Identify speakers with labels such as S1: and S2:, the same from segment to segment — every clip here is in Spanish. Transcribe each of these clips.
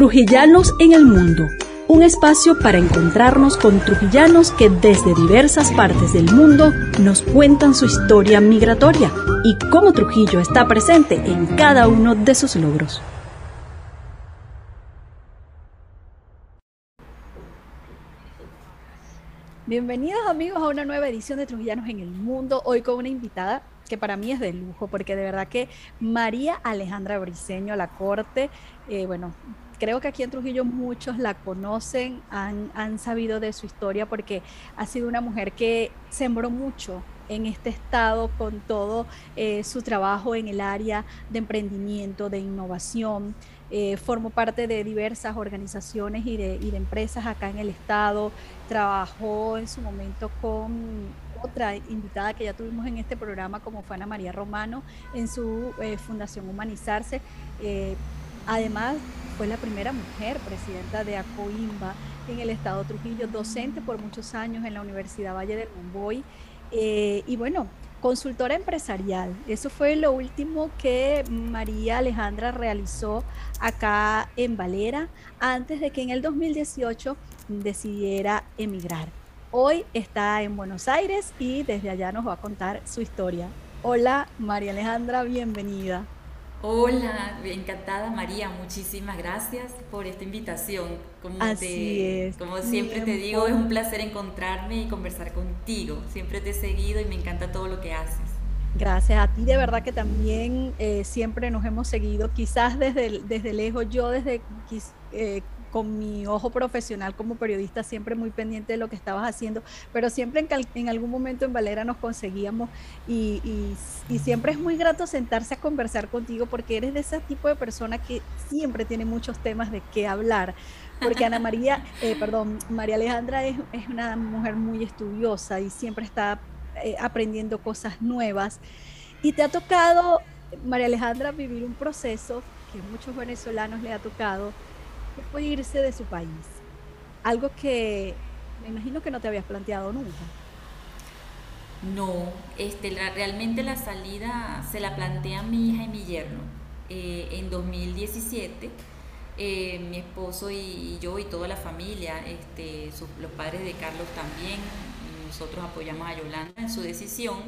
S1: Trujillanos en el Mundo, un espacio para encontrarnos con trujillanos que desde diversas partes del mundo nos cuentan su historia migratoria y cómo Trujillo está presente en cada uno de sus logros. Bienvenidos amigos a una nueva edición de Trujillanos en el Mundo, hoy con una invitada que para mí es de lujo, porque de verdad que María Alejandra Briceño, la corte, eh, bueno, creo que aquí en Trujillo muchos la conocen, han, sabido de su historia, porque ha sido una mujer que sembró mucho en este estado con todo eh, su trabajo en el área de emprendimiento, de innovación. Eh, formó parte de diversas organizaciones y de, empresas acá en el estado. Trabajó en su momento con otra invitada que ya tuvimos en este programa, como fue Ana María Romano, en su eh, Fundación Humanizarse. Además, fue la primera mujer presidenta de ACOIMBA en el estado Trujillo, docente por muchos años en la Universidad Valle del Monboy. Eh, y bueno, consultora empresarial. Eso fue lo último que María Alejandra realizó acá en Valera antes de que en el 2018 decidiera emigrar. Hoy está en Buenos Aires y desde allá nos va a contar su historia. Hola María Alejandra, bienvenida.
S2: Hola, encantada María, muchísimas gracias por esta invitación.
S1: Como Así es.
S2: Como siempre te digo, es un placer encontrarme y conversar contigo. Siempre te he seguido y me encanta todo lo que haces.
S1: Gracias a ti, de verdad que también eh, siempre nos hemos seguido, quizás desde, desde lejos, yo desde eh, con mi ojo profesional como periodista, siempre muy pendiente de lo que estabas haciendo, pero siempre en, en algún momento en Valera nos conseguíamos y, y, siempre es muy grato sentarse a conversar contigo porque eres de ese tipo de persona que siempre tiene muchos temas de qué hablar. Porque Ana María, eh, perdón, María Alejandra es, es, una mujer muy estudiosa y siempre está eh, aprendiendo cosas nuevas. Y te ha tocado, María Alejandra, vivir un proceso que a muchos venezolanos le ha tocado, fue irse de su país? Algo que me imagino que no te habías planteado nunca.
S2: No, este, realmente la salida se la plantea mi hija y mi yerno. Eh, en 2017, eh, mi esposo y, yo y toda la familia, este, los padres de Carlos también, nosotros apoyamos a Yolanda en su decisión,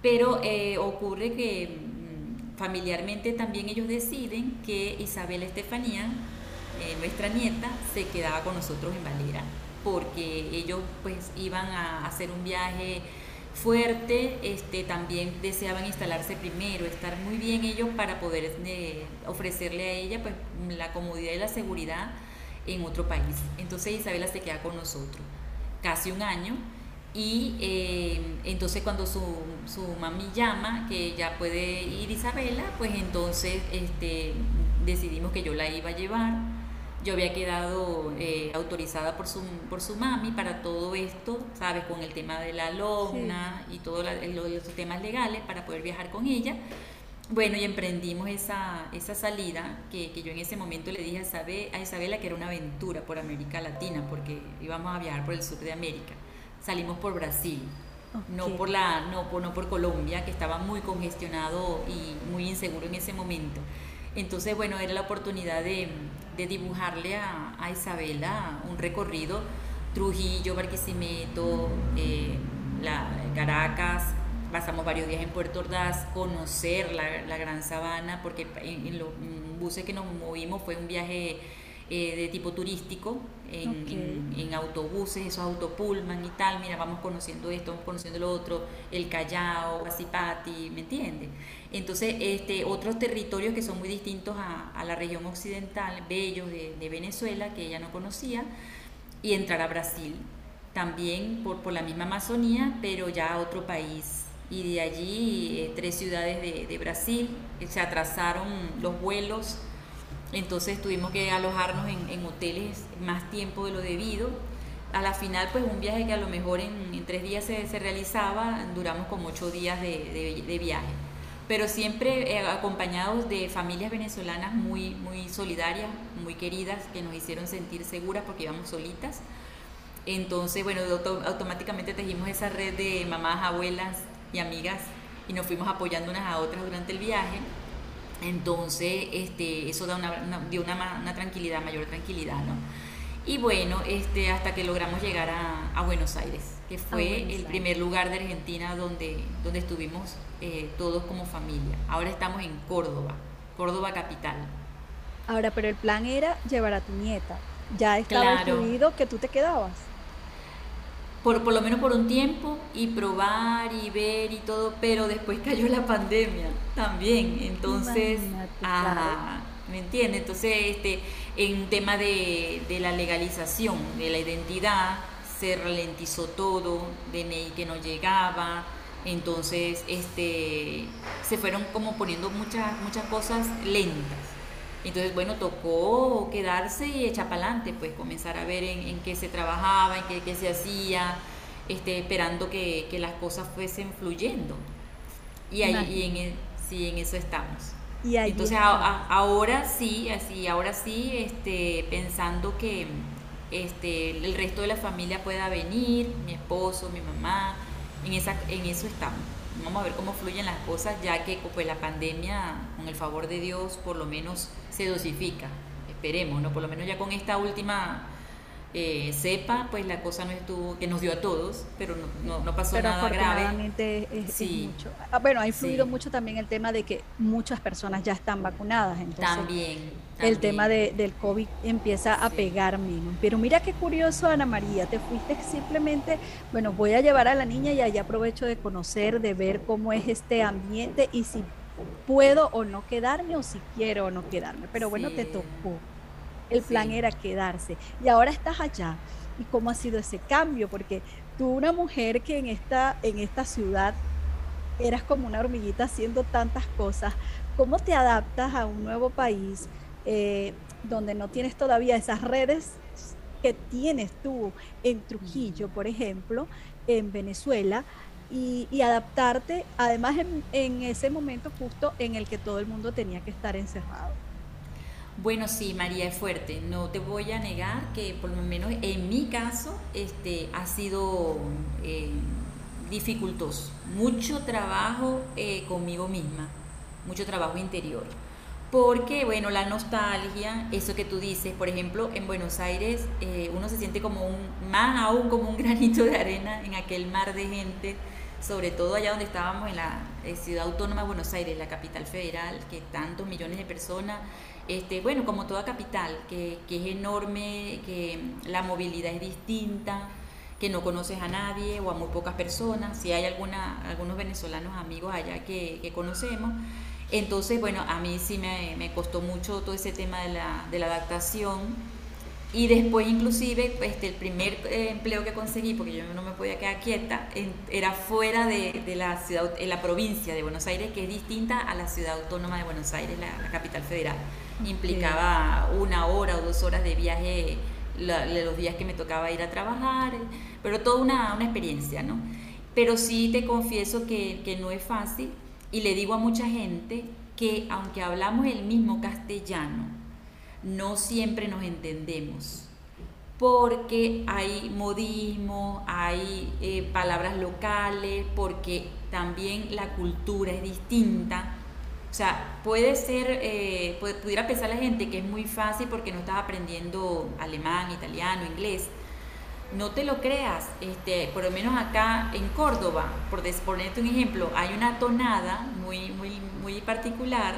S2: pero eh, ocurre que mm, familiarmente también ellos deciden que Isabel Estefanía eh, nuestra nieta se quedaba con nosotros en Valera, porque ellos pues iban a hacer un viaje fuerte, este, también deseaban instalarse primero, estar muy bien ellos para poder eh, ofrecerle a ella pues la comodidad y la seguridad en otro país. Entonces Isabela se queda con nosotros casi un año y eh, entonces cuando su, su, mami llama que ya puede ir Isabela, pues entonces este, decidimos que yo la iba a llevar yo había quedado eh, autorizada por su, por su mami para todo esto, ¿sabes? Con el tema de la alumna y todos los temas legales para poder viajar con ella. Bueno, y emprendimos esa, esa salida que, que, yo en ese momento le dije a, Isabel, a Isabela que era una aventura por América Latina, porque íbamos a viajar por el sur de América. Salimos por Brasil, no, por la, no, por, no por Colombia, que estaba muy congestionado y muy inseguro en ese momento. Entonces, bueno, era la oportunidad de, dibujarle a, Isabela un recorrido, Trujillo, Barquisimeto, eh, Caracas, pasamos varios días en Puerto Ordaz, conocer la, la Gran Sabana, porque en, los buses que nos movimos fue un viaje eh, de tipo turístico, en, en, autobuses, esos autopulman y tal, mira, vamos conociendo esto, vamos conociendo lo otro, el Callao, Asipati, ¿me entiendes? Entonces, este, otros territorios que son muy distintos a, a la región occidental, bellos de, de, Venezuela, que ella no conocía, y entrar a Brasil, también por, por la misma Amazonía, pero ya a otro país. Y de allí, eh, tres ciudades de, de Brasil, se atrasaron los vuelos entonces tuvimos que alojarnos en, hoteles más tiempo de lo debido. A la final, pues un viaje que a lo mejor en, tres días se, realizaba, duramos como ocho días de, viaje. Pero siempre eh, acompañados de familias venezolanas muy, muy solidarias, muy queridas, que nos hicieron sentir seguras porque íbamos solitas. Entonces, bueno, automáticamente tejimos esa red de mamás, abuelas y amigas y nos fuimos apoyando unas a otras durante el viaje Entonces, este, eso da una, dio una, una, tranquilidad, mayor tranquilidad, ¿no? Y bueno, este, hasta que logramos llegar a, a Buenos Aires, que fue el primer lugar de Argentina donde, donde estuvimos eh, todos como familia. Ahora estamos en Córdoba, Córdoba capital.
S1: Ahora, pero el plan era llevar a tu nieta. Ya estaba incluido que tú te quedabas
S2: por, por lo menos por un tiempo y probar y ver y todo, pero después cayó la pandemia también, entonces, ¿me entiendes? Entonces, este, en tema de, de, la legalización de la identidad, se ralentizó todo, DNI que no llegaba, entonces, este, se fueron como poniendo muchas, muchas cosas lentas. Entonces, bueno, tocó quedarse y echar para adelante, pues comenzar a ver en, qué se trabajaba, en qué, se hacía, este, esperando que, las cosas fuesen fluyendo. Y, ahí, en, e, sí, en eso estamos. Y Entonces, ahora sí, así, ahora sí, este, pensando que este, el resto de la familia pueda venir, mi esposo, mi mamá, en, esa, en eso estamos vamos a ver cómo fluyen las cosas, ya que pues, la pandemia, con el favor de Dios, por lo menos se dosifica. Esperemos, ¿no? Por lo menos ya con esta última eh, cepa, pues la cosa no estuvo, que nos dio a todos, pero no, no, pasó nada grave.
S1: Es, sí. mucho. Ah, bueno, ha influido mucho también el tema de que muchas personas ya están vacunadas. Entonces,
S2: también,
S1: El tema de, del COVID empieza a pegar menos. Pero mira qué curioso, Ana María, te fuiste simplemente, bueno, voy a llevar a la niña y allá aprovecho de conocer, de ver cómo es este ambiente y si puedo o no quedarme o si quiero o no quedarme. Pero bueno, te tocó. El plan era quedarse. Y ahora estás allá. ¿Y cómo ha sido ese cambio? Porque tú, una mujer que en esta, en esta ciudad eras como una hormiguita haciendo tantas cosas, ¿cómo te adaptas a un nuevo país eh, donde no tienes todavía esas redes que tienes tú en Trujillo, por ejemplo, en Venezuela? Y, adaptarte, además en ese momento justo en el que todo el mundo tenía que estar encerrado.
S2: Bueno, sí, María es fuerte. No te voy a negar que por lo menos en mi caso este, ha sido eh, dificultoso. Mucho trabajo eh, conmigo misma, mucho trabajo interior. Porque, bueno, la nostalgia, eso que tú dices, por ejemplo, en Buenos Aires eh, uno se siente como un, más aún como un granito de arena en aquel mar de gente, sobre todo allá donde estábamos en la ciudad autónoma de Buenos Aires, la capital federal, que tantos millones de personas este, bueno, como toda capital, que, es enorme, que la movilidad es distinta, que no conoces a nadie o a muy pocas personas, si hay alguna, algunos venezolanos amigos allá que, conocemos. Entonces, bueno, a mí sí me, costó mucho todo ese tema de la, de la adaptación. Y después inclusive este, el primer eh, empleo que conseguí, porque yo no me podía quedar quieta, era fuera de, de, la ciudad, en la provincia de Buenos Aires, que es distinta a la ciudad autónoma de Buenos Aires, la capital federal implicaba una hora o dos horas de viaje los días que me tocaba ir a trabajar, pero toda una, una experiencia, ¿no? Pero sí te confieso que, que no es fácil y le digo a mucha gente que aunque hablamos el mismo castellano, no siempre nos entendemos porque hay modismo, hay eh, palabras locales, porque también la cultura es distinta. O sea, puede ser, eh, pudiera pensar la gente que es muy fácil porque no estás aprendiendo alemán, italiano, inglés. No te lo creas, este, por lo menos acá en Córdoba, por ponerte un ejemplo, hay una tonada muy, muy, muy particular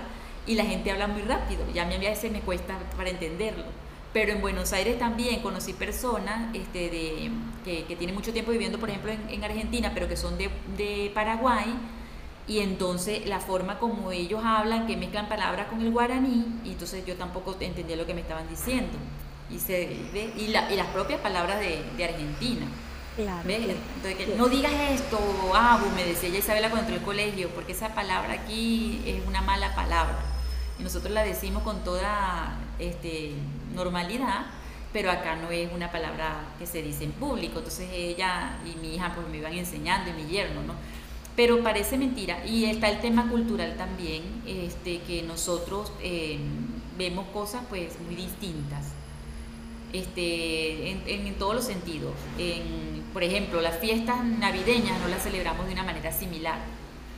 S2: y la gente habla muy rápido. Ya a mí a veces me cuesta para entenderlo. Pero en Buenos Aires también conocí personas este, de, que, tienen mucho tiempo viviendo, por ejemplo, en, en Argentina, pero que son de, de Paraguay y entonces la forma como ellos hablan, que mezclan palabras con el guaraní, y entonces yo tampoco entendía lo que me estaban diciendo. Y, se, y, la, y las propias palabras de, de Argentina. Claro, Entonces, que no digas esto, abu, me decía ella Isabela cuando entró al colegio, porque esa palabra aquí es una mala palabra. Y nosotros la decimos con toda este, normalidad, pero acá no es una palabra que se dice en público. Entonces ella y mi hija pues me iban enseñando y mi yerno, ¿no? pero parece mentira. Y está el tema cultural también, este, que nosotros eh, vemos cosas pues muy distintas, este, en, todos los sentidos. En, por ejemplo, las fiestas navideñas no las celebramos de una manera similar.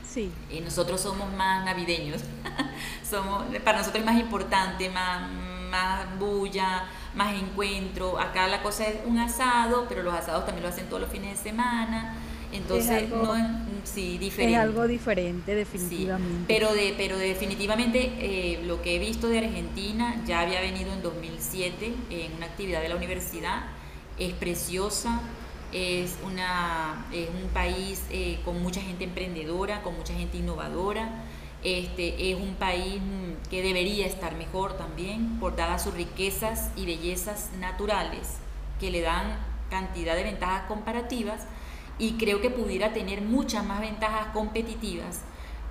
S1: Sí.
S2: Y nosotros somos más navideños. somos, para nosotros es más importante, más, más bulla, más encuentro. Acá la cosa es un asado, pero los asados también lo hacen todos los fines de semana. Entonces, no es sí, diferente.
S1: Es algo diferente, definitivamente.
S2: pero, de, pero definitivamente eh, lo que he visto de Argentina, ya había venido en 2007 en una actividad de la universidad, es preciosa, es, una, es un país eh, con mucha gente emprendedora, con mucha gente innovadora. Este, es un país mm, que debería estar mejor también por dadas sus riquezas y bellezas naturales que le dan cantidad de ventajas comparativas y creo que pudiera tener muchas más ventajas competitivas,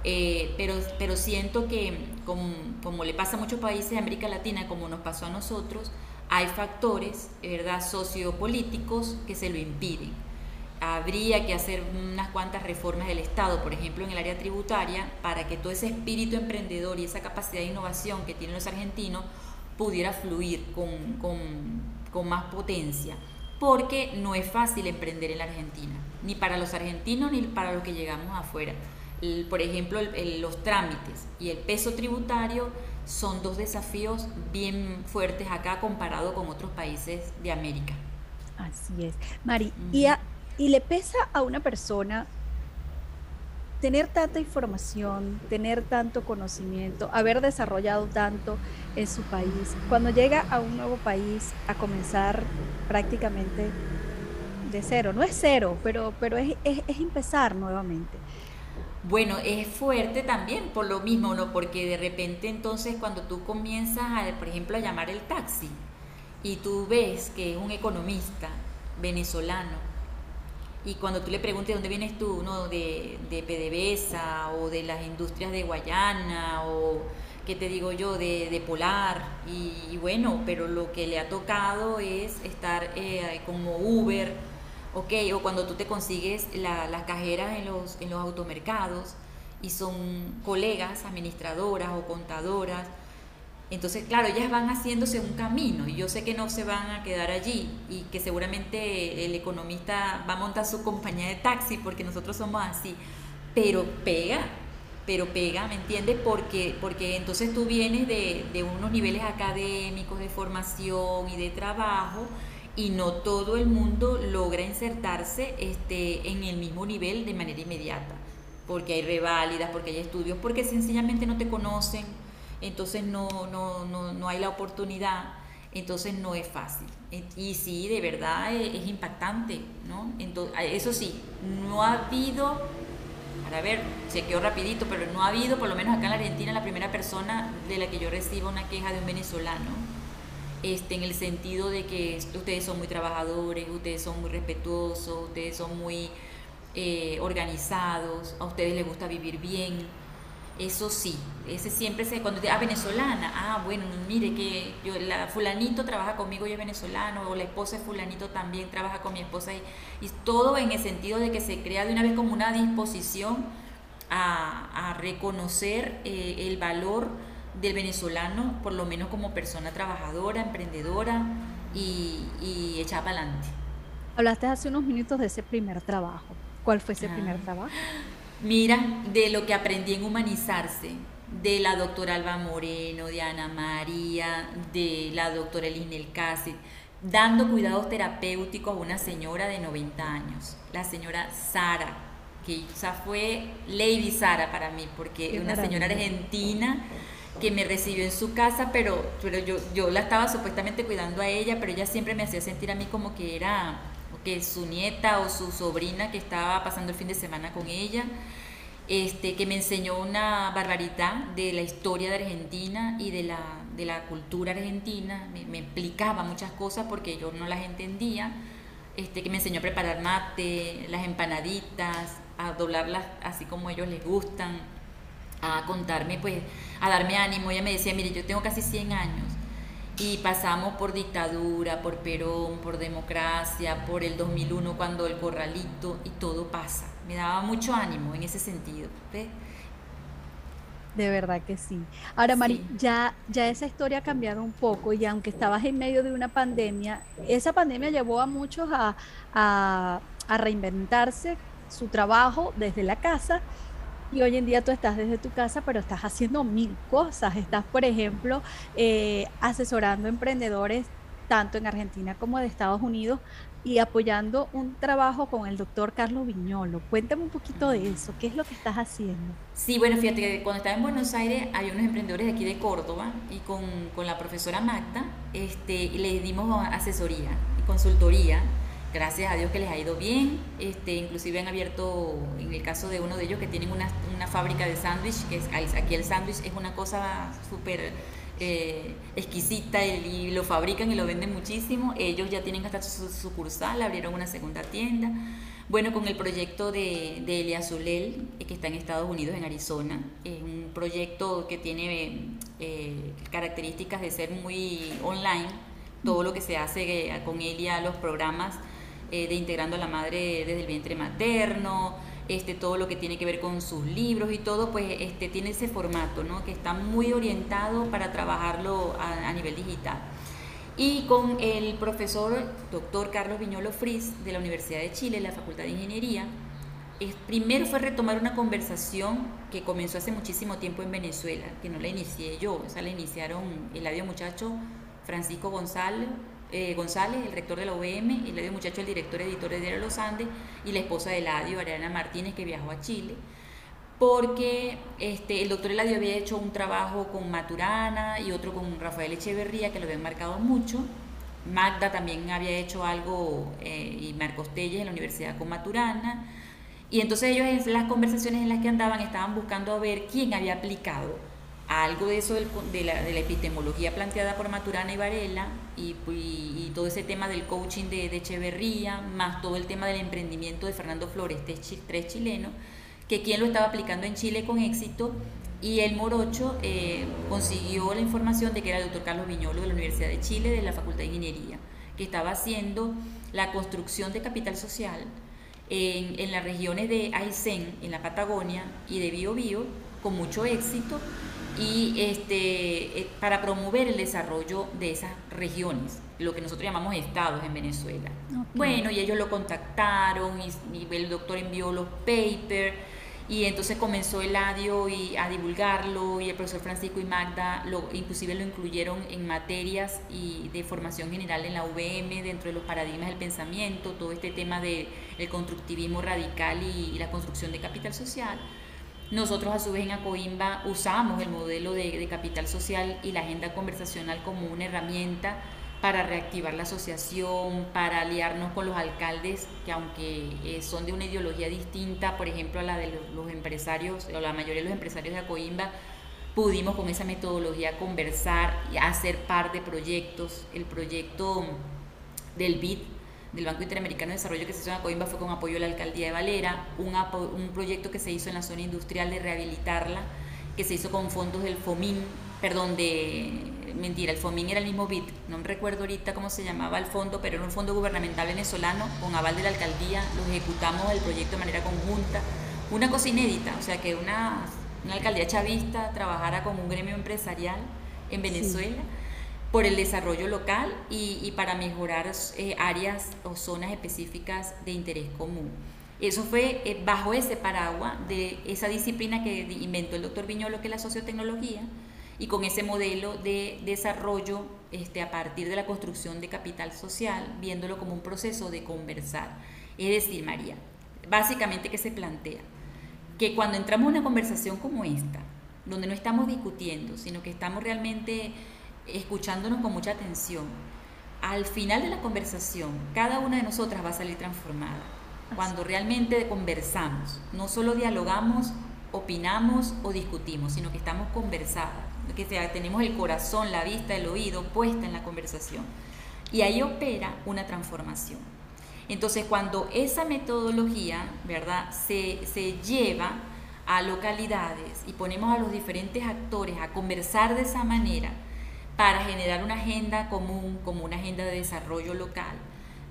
S2: eh, pero, pero siento que como, como, le pasa a muchos países de América Latina, como nos pasó a nosotros, hay factores ¿verdad? sociopolíticos que se lo impiden. Habría que hacer unas cuantas reformas del Estado, por ejemplo en el área tributaria, para que todo ese espíritu emprendedor y esa capacidad de innovación que tienen los argentinos pudiera fluir con, con, con más potencia porque no es fácil emprender en la Argentina, ni para los argentinos ni para los que llegamos afuera. por ejemplo, los trámites y el peso tributario son dos desafíos bien fuertes acá comparado con otros países de América.
S1: Así es. Mari, y, y le pesa a una persona tener tanta información, tener tanto conocimiento, haber desarrollado tanto en su país, cuando llega a un nuevo país a comenzar prácticamente de cero, no es cero, pero, pero es, empezar nuevamente.
S2: Bueno, es fuerte también por lo mismo, ¿no? Porque de repente entonces cuando tú comienzas, a, por ejemplo, a llamar el taxi y tú ves que es un economista venezolano y cuando tú le preguntes dónde vienes tú, ¿no? de, de PDVSA o de las industrias de Guayana o qué te digo yo, de, Polar, y, bueno, pero lo que le ha tocado es estar eh, como Uber, ok, o cuando tú te consigues las cajeras en los, en los automercados y son colegas, administradoras o contadoras, entonces, claro, ellas van haciéndose un camino y yo sé que no se van a quedar allí y que seguramente el economista va a montar su compañía de taxi porque nosotros somos así, pero pega, pero pega, ¿me entiendes? Porque, porque entonces tú vienes de, de unos niveles académicos, de formación y de trabajo y no todo el mundo logra insertarse este, en el mismo nivel de manera inmediata, porque hay reválidas, porque hay estudios, porque sencillamente no te conocen entonces no, no, no, no hay la oportunidad, entonces no es fácil. Y sí, de verdad es, impactante, ¿no? Entonces, eso sí, no ha habido, para ver, chequeo rapidito, pero no ha habido, por lo menos acá en la Argentina, la primera persona de la que yo recibo una queja de un venezolano, este, en el sentido de que ustedes son muy trabajadores, ustedes son muy respetuosos, ustedes son muy eh, organizados, a ustedes les gusta vivir bien eso sí, ese siempre se, cuando te, ah, venezolana, ah, bueno, mire que yo, la fulanito trabaja conmigo y es venezolano, o la esposa de fulanito también trabaja con mi esposa, y, y todo en el sentido de que se crea de una vez como una disposición a, reconocer eh, el valor del venezolano, por lo menos como persona trabajadora, emprendedora y, y echada para adelante.
S1: Hablaste hace unos minutos de ese primer trabajo. ¿Cuál fue ese primer ah. trabajo?
S2: Mira, de lo que aprendí en humanizarse, de la doctora Alba Moreno, de Ana María, de la doctora Elinel Cáceres, dando cuidados terapéuticos a una señora de 90 años, la señora Sara, que esa fue Lady Sara para mí, porque es una señora argentina que me recibió en su casa, pero, pero yo, yo la estaba supuestamente cuidando a ella, pero ella siempre me hacía sentir a mí como que era que su nieta o su sobrina que estaba pasando el fin de semana con ella, este, que me enseñó una barbaridad de la historia de Argentina y de la, de la cultura argentina, me, explicaba muchas cosas porque yo no las entendía, este, que me enseñó a preparar mate, las empanaditas, a doblarlas así como a ellos les gustan, a contarme, pues, a darme ánimo. Ella me decía, mire, yo tengo casi 100 años y pasamos por dictadura, por Perón, por democracia, por el 2001 cuando el corralito y todo pasa. Me daba mucho ánimo en ese sentido.
S1: De verdad que sí. Ahora, Mari, ya, ya esa historia ha cambiado un poco y aunque estabas en medio de una pandemia, esa pandemia llevó a muchos a, a reinventarse su trabajo desde la casa Y hoy en día tú estás desde tu casa, pero estás haciendo mil cosas. Estás, por ejemplo, eh, asesorando emprendedores tanto en Argentina como de Estados Unidos y apoyando un trabajo con el doctor Carlos Viñolo. Cuéntame un poquito de eso, ¿qué es lo que estás haciendo?
S2: Sí, bueno, fíjate que cuando estaba en Buenos Aires había unos emprendedores de aquí de Córdoba y con, con la profesora Magda este, les dimos asesoría y consultoría. Gracias a Dios que les ha ido bien, este, inclusive han abierto, en el caso de uno de ellos que tienen una, una fábrica de sándwich, que es, aquí el sándwich es una cosa súper eh, exquisita y, lo fabrican y lo venden muchísimo. Ellos ya tienen hasta su sucursal, abrieron una segunda tienda. Bueno, con el proyecto de, de Elia Zulel, eh, que está en Estados Unidos, en Arizona, es un proyecto que tiene eh, características de ser muy online. Todo lo que se hace con Elia, los programas de integrando a la madre desde el vientre materno, este, todo lo que tiene que ver con sus libros y todo, pues este, tiene ese formato, ¿no? que está muy orientado para trabajarlo a, nivel digital. Y con el profesor doctor Carlos Viñolo Fris de la Universidad de Chile, la Facultad de Ingeniería, es, primero fue retomar una conversación que comenzó hace muchísimo tiempo en Venezuela, que no la inicié yo, o sea, la iniciaron el audio muchacho Francisco González, eh, González, el rector de la UVM, Eladio Muchacho, el director editor de Diario Los Andes, y la esposa de Eladio, Ariana Martínez, que viajó a Chile, porque este, el doctor Eladio había hecho un trabajo con Maturana y otro con Rafael Echeverría, que lo habían marcado mucho. Magda también había hecho algo, eh, y Marcos Telles en la universidad con Maturana. Y entonces ellos en las conversaciones en las que andaban estaban buscando ver quién había aplicado algo de eso de, la, epistemología planteada por Maturana y Varela y, todo ese tema del coaching de, Echeverría, más todo el tema del emprendimiento de Fernando Flores, tres chilenos, que quien lo estaba aplicando en Chile con éxito. Y el Morocho eh, consiguió la información de que era el doctor Carlos Viñolo de la Universidad de Chile, de la Facultad de Ingeniería, que estaba haciendo la construcción de capital social en, en las regiones de Aysén, en la Patagonia, y de Biobío, con mucho éxito, y este, eh, para promover el desarrollo de esas regiones, lo que nosotros llamamos estados en Venezuela. Bueno, y ellos lo contactaron y, el doctor envió los papers y entonces comenzó el ADIO y a divulgarlo y el profesor Francisco y Magda lo, inclusive lo incluyeron en materias y de formación general en la UVM dentro de los paradigmas del pensamiento, todo este tema del constructivismo radical y la construcción de capital social. Nosotros a su vez en Acoimba usamos el modelo de, capital social y la agenda conversacional como una herramienta para reactivar la asociación, para aliarnos con los alcaldes que aunque eh, son de una ideología distinta, por ejemplo a la de los, empresarios, o la mayoría de los empresarios de Acoimba, pudimos con esa metodología conversar y hacer par de proyectos. El proyecto del BID del Banco Interamericano de Desarrollo que se hizo en Acoimba fue con apoyo de la Alcaldía de Valera, un, un proyecto que se hizo en la zona industrial de rehabilitarla, que se hizo con fondos del FOMIN, perdón, de, mentira, el FOMIN era el mismo BIT, no me recuerdo ahorita cómo se llamaba el fondo, pero era un fondo gubernamental venezolano con aval de la alcaldía, lo ejecutamos el proyecto de manera conjunta, una cosa inédita, o sea que una, una alcaldía chavista trabajara con un gremio empresarial en Venezuela por el desarrollo local y, para mejorar eh, áreas o zonas específicas de interés común. Eso fue eh, bajo ese paraguas de esa disciplina que inventó el doctor Viñolo, que es la sociotecnología, y con ese modelo de desarrollo este, a partir de la construcción de capital social, viéndolo como un proceso de conversar. Es decir, María, básicamente que se plantea que cuando entramos en una conversación como esta, donde no estamos discutiendo, sino que estamos realmente escuchándonos con mucha atención, al final de la conversación, cada una de nosotras va a salir transformada. Cuando realmente conversamos, no solo dialogamos, opinamos o discutimos, sino que estamos conversadas, que tenemos el corazón, la vista, el oído puesta en la conversación. Y ahí opera una transformación. Entonces, cuando esa metodología, ¿verdad?, se, se lleva a localidades y ponemos a los diferentes actores a conversar de esa manera, para generar una agenda común, como una agenda de desarrollo local,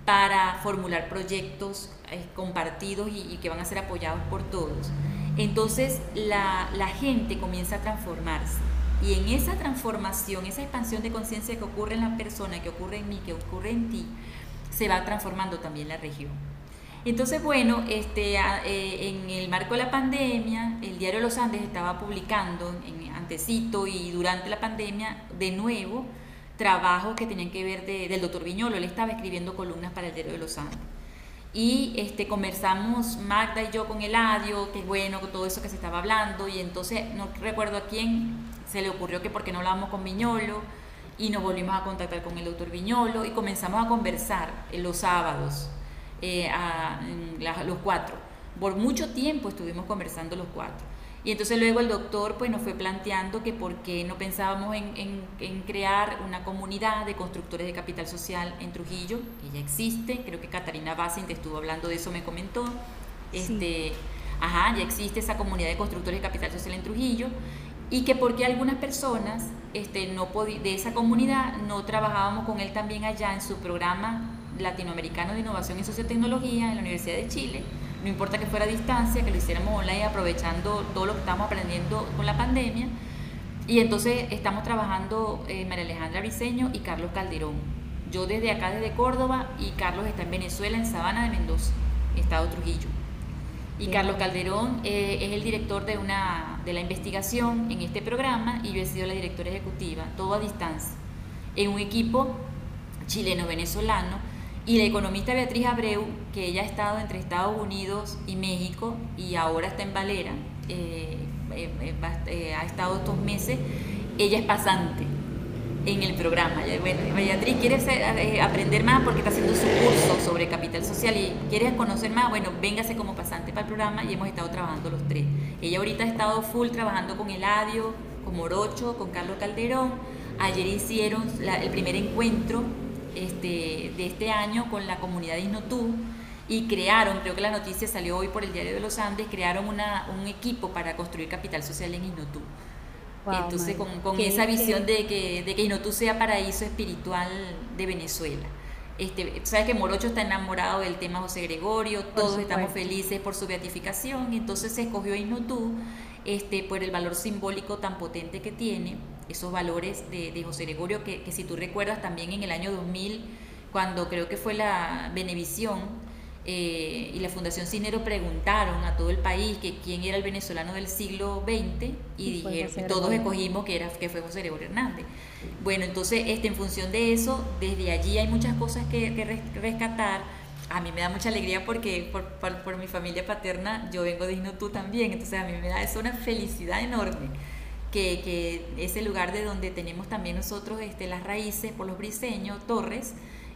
S2: para formular proyectos eh, compartidos y, que van a ser apoyados por todos. Entonces la, la gente comienza a transformarse y en esa transformación, esa expansión de conciencia que ocurre en la persona, que ocurre en mí, que ocurre en ti, se va transformando también la región. Entonces, bueno, este, eh, en el marco de la pandemia, el diario Los Andes estaba publicando en antecito y durante la pandemia, de nuevo, trabajos que tenían que ver del doctor Viñolo. Él estaba escribiendo columnas para el diario de Los Andes. Y este, conversamos Magda y yo con Eladio, que bueno, con todo eso que se estaba hablando, y entonces no recuerdo a quién se le ocurrió que por qué no hablábamos con Viñolo, y nos volvimos a contactar con el doctor Viñolo, y comenzamos a conversar los sábados eh, a, los cuatro. Por mucho tiempo estuvimos conversando los cuatro. Y entonces luego el doctor pues, nos fue planteando que por qué no pensábamos en, en, crear una comunidad de constructores de capital social en Trujillo, que ya existe, creo que Catarina Bassing te estuvo hablando de eso, me comentó. Este, Ajá, ya existe esa comunidad de constructores de capital social en Trujillo y que porque algunas personas este, no de esa comunidad no trabajábamos con él también allá en su programa latinoamericano de innovación y sociotecnología en la Universidad de Chile, no importa que fuera a distancia, que lo hiciéramos online aprovechando todo lo que estamos aprendiendo con la pandemia. Y entonces estamos trabajando eh, María Alejandra Briceño y Carlos Calderón. Yo desde acá, desde Córdoba, y Carlos está en Venezuela, en Sabana de Mendoza, Estado Trujillo. Y Carlos Calderón eh, es el director de, una, de la investigación en este programa y yo he sido la directora ejecutiva, todo a distancia, en un equipo chileno-venezolano y la economista Beatriz Abreu, que ella ha estado entre Estados Unidos y México y ahora está en Valera, eh, eh, eh, ha estado estos meses, ella es pasante en el programa. Beatriz, ¿quieres aprender más porque está haciendo su curso sobre capital social y quieres conocer más? Bueno, véngase como pasante para el programa y hemos estado trabajando los tres. Ella ahorita ha estado full trabajando con Eladio, con Morocho, con Carlos Calderón. Ayer hicieron el primer encuentro este, de este año con la comunidad Isnotú y crearon, creo que la noticia salió hoy por el Diario de los Andes, crearon una, un equipo para construir capital social en Isnotú. Entonces, con, con esa visión de que, de que Isnotú sea paraíso espiritual de Venezuela. Este, sabes que Morocho está enamorado del tema José Gregorio, todos estamos felices por su beatificación, entonces se escogió Isnotú este, por el valor simbólico tan potente que tiene esos valores de, José Gregorio, que, si tú recuerdas también en el año 2000, cuando creo que fue la Benevisión eh, y la Fundación Cinero preguntaron a todo el país que quién era el venezolano del siglo XX y, dijeron, todos escogimos que, era, que fue José Gregorio Hernández. Bueno, entonces este, en función de eso, desde allí hay muchas cosas que, rescatar. A mí me da mucha alegría porque por, por, mi familia paterna yo vengo de Inutú también, entonces a mí me da eso una felicidad enorme que, que ese lugar de donde tenemos también nosotros este, las raíces por los briseños, Torres,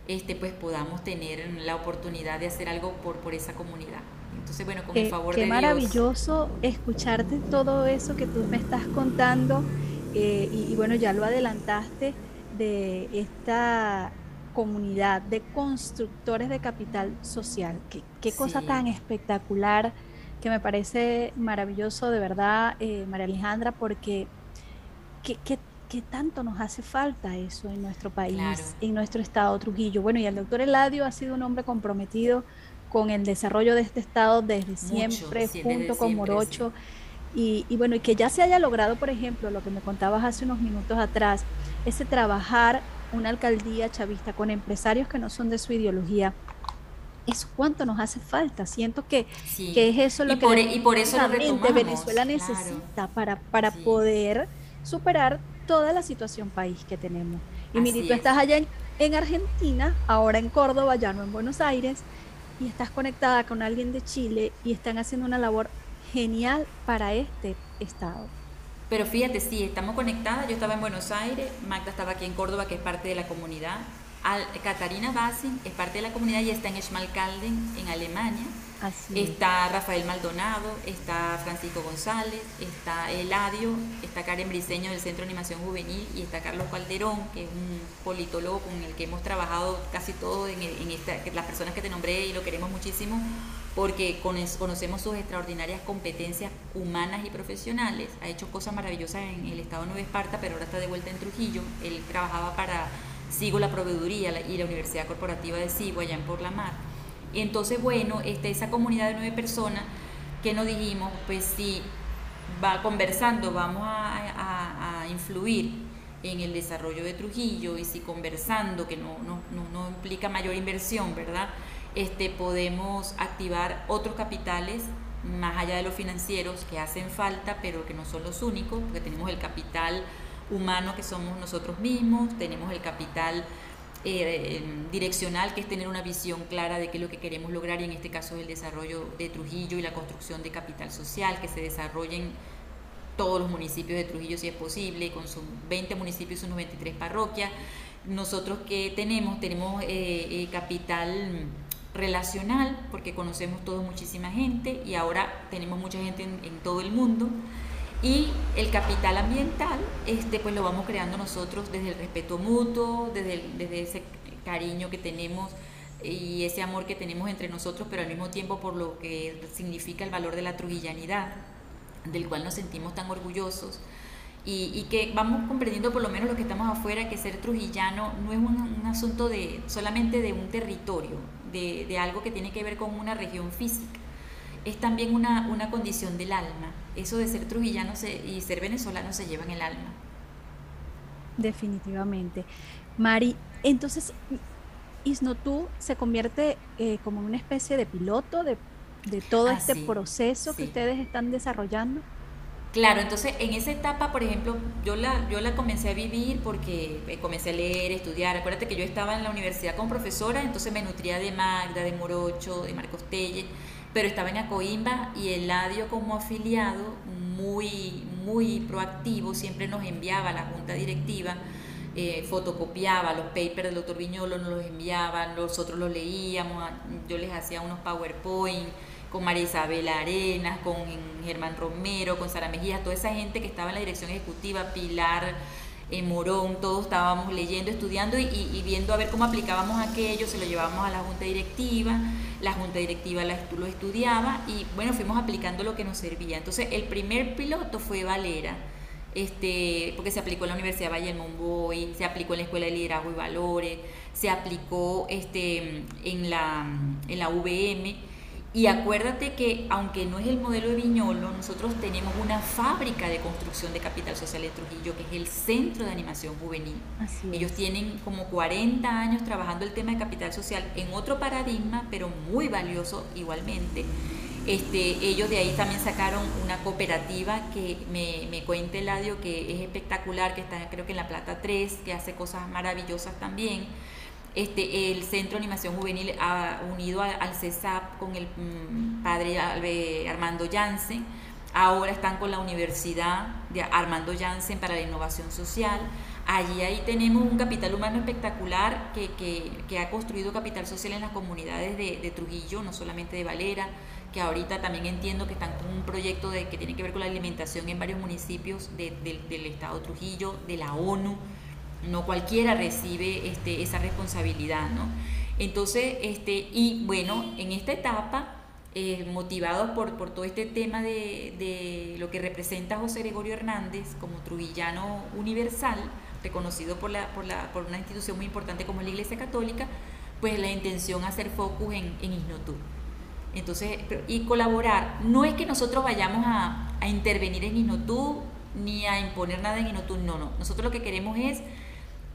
S2: este, pues podamos tener la oportunidad de hacer algo por, por esa comunidad. Entonces, bueno, con el favor
S1: de
S2: Dios.
S1: Qué maravilloso escucharte todo eso que tú me estás contando eh, y, bueno, ya lo adelantaste de esta comunidad de constructores de capital social. Qué, qué cosa tan espectacular que me parece maravilloso de verdad, eh, María Alejandra, porque ¿qué, tanto nos hace falta eso en nuestro país, en nuestro estado Trujillo? Bueno, y el doctor Eladio ha sido un hombre comprometido con el desarrollo de este estado desde siempre, junto con Morocho. Y, y, bueno, y que ya se haya logrado, por ejemplo, lo que me contabas hace unos minutos atrás, ese trabajar una alcaldía chavista con empresarios que no son de su ideología, eso cuánto nos hace falta. Siento que, que es eso lo que
S2: e, y por eso
S1: Venezuela necesita para, para poder superar toda la situación país que tenemos. Y miri, tú estás allá en, Argentina, ahora en Córdoba, ya no en Buenos Aires, y estás conectada con alguien de Chile y están haciendo una labor genial para este estado.
S2: Pero fíjate, sí, estamos conectadas. Yo estaba en Buenos Aires, Magda estaba aquí en Córdoba, que es parte de la comunidad. Al, Katarina Bassin es parte de la comunidad y está en Schmalkalden, en Alemania. está Rafael Maldonado, está Francisco González, está Eladio, está Karen Briseño del Centro de Animación Juvenil y está Carlos Calderón, que es un politólogo con el que hemos trabajado casi todo en, esta, las personas que te nombré y lo queremos muchísimo porque conocemos sus extraordinarias competencias humanas y profesionales. Ha hecho cosas maravillosas en el estado de Nueva Esparta, pero ahora está de vuelta en Trujillo. Él trabajaba para sigo la proveeduría y la Universidad Corporativa de Sigo allá en Por la Mar. Y entonces, bueno, este, esa comunidad de nueve personas que nos dijimos, pues si va conversando, vamos a, influir en el desarrollo de Trujillo y si conversando, que no, no, no, implica mayor inversión, ¿verdad? Este, podemos activar otros capitales más allá de los financieros que hacen falta, pero que no son los únicos, porque tenemos el capital humano que somos nosotros mismos, tenemos el capital eh, direccional, que es tener una visión clara de qué es lo que queremos lograr, y en este caso el desarrollo de Trujillo y la construcción de capital social, que se desarrollen todos los municipios de Trujillo si es posible, con sus 20 municipios y sus 93 parroquias. Nosotros que tenemos, tenemos eh, eh, capital relacional, porque conocemos todos muchísima gente y ahora tenemos mucha gente en, en todo el mundo. Y el capital ambiental, este, pues lo vamos creando nosotros desde el respeto mutuo, desde, desde ese cariño que tenemos y ese amor que tenemos entre nosotros, pero al mismo tiempo por lo que significa el valor de la trujillanidad, del cual nos sentimos tan orgullosos. Y, que vamos comprendiendo por lo menos los que estamos afuera que ser trujillano no es un, un asunto de solamente de un territorio, de, de, algo que tiene que ver con una región física, es también una, una condición del alma. Eso de ser trujillano y ser venezolano se lleva en el alma.
S1: Definitivamente. Mari, entonces, Isnotú se convierte eh, como una especie de piloto de, de todo ah, este proceso que ustedes están desarrollando.
S2: Claro, entonces en esa etapa, por ejemplo, yo la, yo la comencé a vivir porque eh, comencé a leer, estudiar. Acuérdate que yo estaba en la universidad como profesora, entonces me nutría de Magda, de Morocho, de Marcos Telle pero estaba en Acoimba y el Eladio como afiliado, muy, muy proactivo, siempre nos enviaba a la junta directiva, eh, fotocopiaba los papers del doctor Viñolo, nos los enviaban, nosotros los leíamos, yo les hacía unos PowerPoint con María Isabel Arenas, con Germán Romero, con Sara Mejía, toda esa gente que estaba en la dirección ejecutiva, Pilar, en Morón, todos estábamos leyendo, estudiando y, viendo a ver cómo aplicábamos aquello, se lo llevábamos a la junta directiva, la junta directiva lo estudiaba y bueno, fuimos aplicando lo que nos servía. Entonces el primer piloto fue Valera, este, porque se aplicó en la Universidad Valle del Monboy, se aplicó en la Escuela de Liderazgo y Valores, se aplicó este, en, la, en la VM y acuérdate que aunque no es el modelo de Viñolo, nosotros tenemos una fábrica de construcción de capital social en Trujillo, que es el Centro de Animación Juvenil. Ellos tienen como 40 años trabajando el tema de capital social en otro paradigma, pero muy valioso igualmente. Este, ellos de ahí también sacaron una cooperativa que me, me cuenta Eladio que es espectacular, que está creo que en La Plata 3, que hace cosas maravillosas también este, el Centro de Animación Juvenil ha unido al CESAP con el mm, padre Armando Jansen. Ahora están con la Universidad de Armando Jansen para la Innovación Social. Allí ahí tenemos un capital humano espectacular que, que, ha construido capital social en las comunidades de, Trujillo, no solamente de Valera, que ahorita también entiendo que están con un proyecto de, que tiene que ver con la alimentación en varios municipios del estado de Trujillo, de la ONU no cualquiera recibe este, esa responsabilidad, ¿no? Entonces, este, y bueno, en esta etapa, eh, motivados por, por, todo este tema de, de, lo que representa José Gregorio Hernández como trujillano universal, reconocido por, la, por, la, por una institución muy importante como la Iglesia Católica, pues la intención hacer focus en, en. Entonces, y colaborar, no es que nosotros vayamos a, intervenir en Isnotú ni a imponer nada en Isnotú, no, no. Nosotros lo que queremos es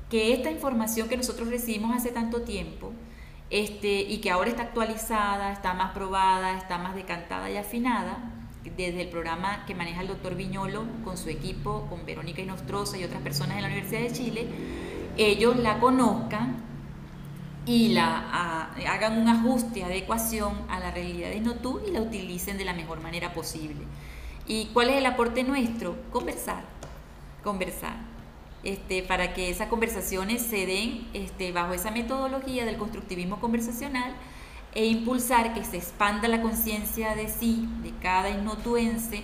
S2: que esta información que nosotros recibimos hace tanto tiempo este, y que ahora está actualizada, está más probada, está más decantada y afinada, desde el programa que maneja el doctor Viñolo con su equipo, con Verónica Inostroza y otras personas en la Universidad de Chile, ellos la conozcan y la hagan un ajuste, adecuación a la realidad de Inotú y la utilicen de la mejor manera posible. ¿Y cuál es el aporte nuestro? Conversar, conversar este, para que esas conversaciones se den este, bajo esa metodología del constructivismo conversacional e impulsar que se expanda la conciencia de sí, de cada innotuense,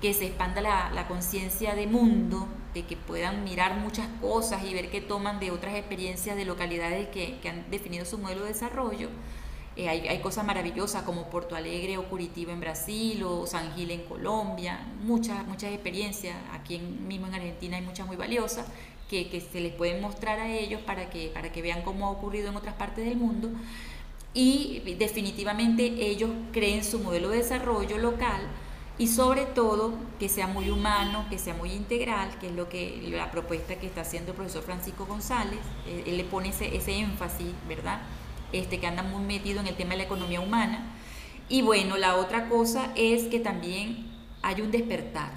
S2: que se expanda la, conciencia de mundo, de que puedan mirar muchas cosas y ver qué toman de otras experiencias de localidades que, que han definido su modelo de desarrollo eh, hay, cosas maravillosas como Porto Alegre o Curitiba en Brasil o San Gil en Colombia, muchas, muchas experiencias, aquí mismo en Argentina hay muchas muy valiosas que, que, se les pueden mostrar a ellos para que, para que vean cómo ha ocurrido en otras partes del mundo. Y definitivamente ellos creen su modelo de desarrollo local y sobre todo que sea muy humano, que sea muy integral, que es lo que la propuesta que está haciendo el profesor Francisco González, eh, él le pone ese, ese, énfasis, ¿verdad? Este, que anda muy metido en el tema de la economía humana. Y bueno, la otra cosa es que también hay un despertar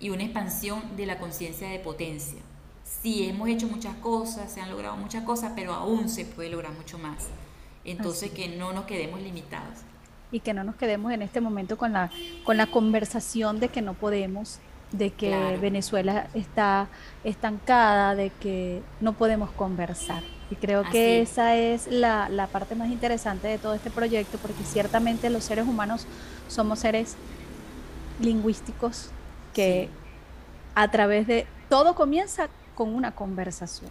S2: y una expansión de la conciencia de potencia. Sí, hemos hecho muchas cosas, se han logrado muchas cosas, pero aún se puede lograr mucho más. Entonces, que no nos quedemos limitados
S1: y que no nos quedemos en este momento con la, con la conversación de que no podemos, de que Venezuela está estancada, de que no podemos conversar. Y creo que esa es la, la, parte más interesante de todo este proyecto, porque ciertamente los seres humanos somos seres lingüísticos que a través de todo comienza con una conversación.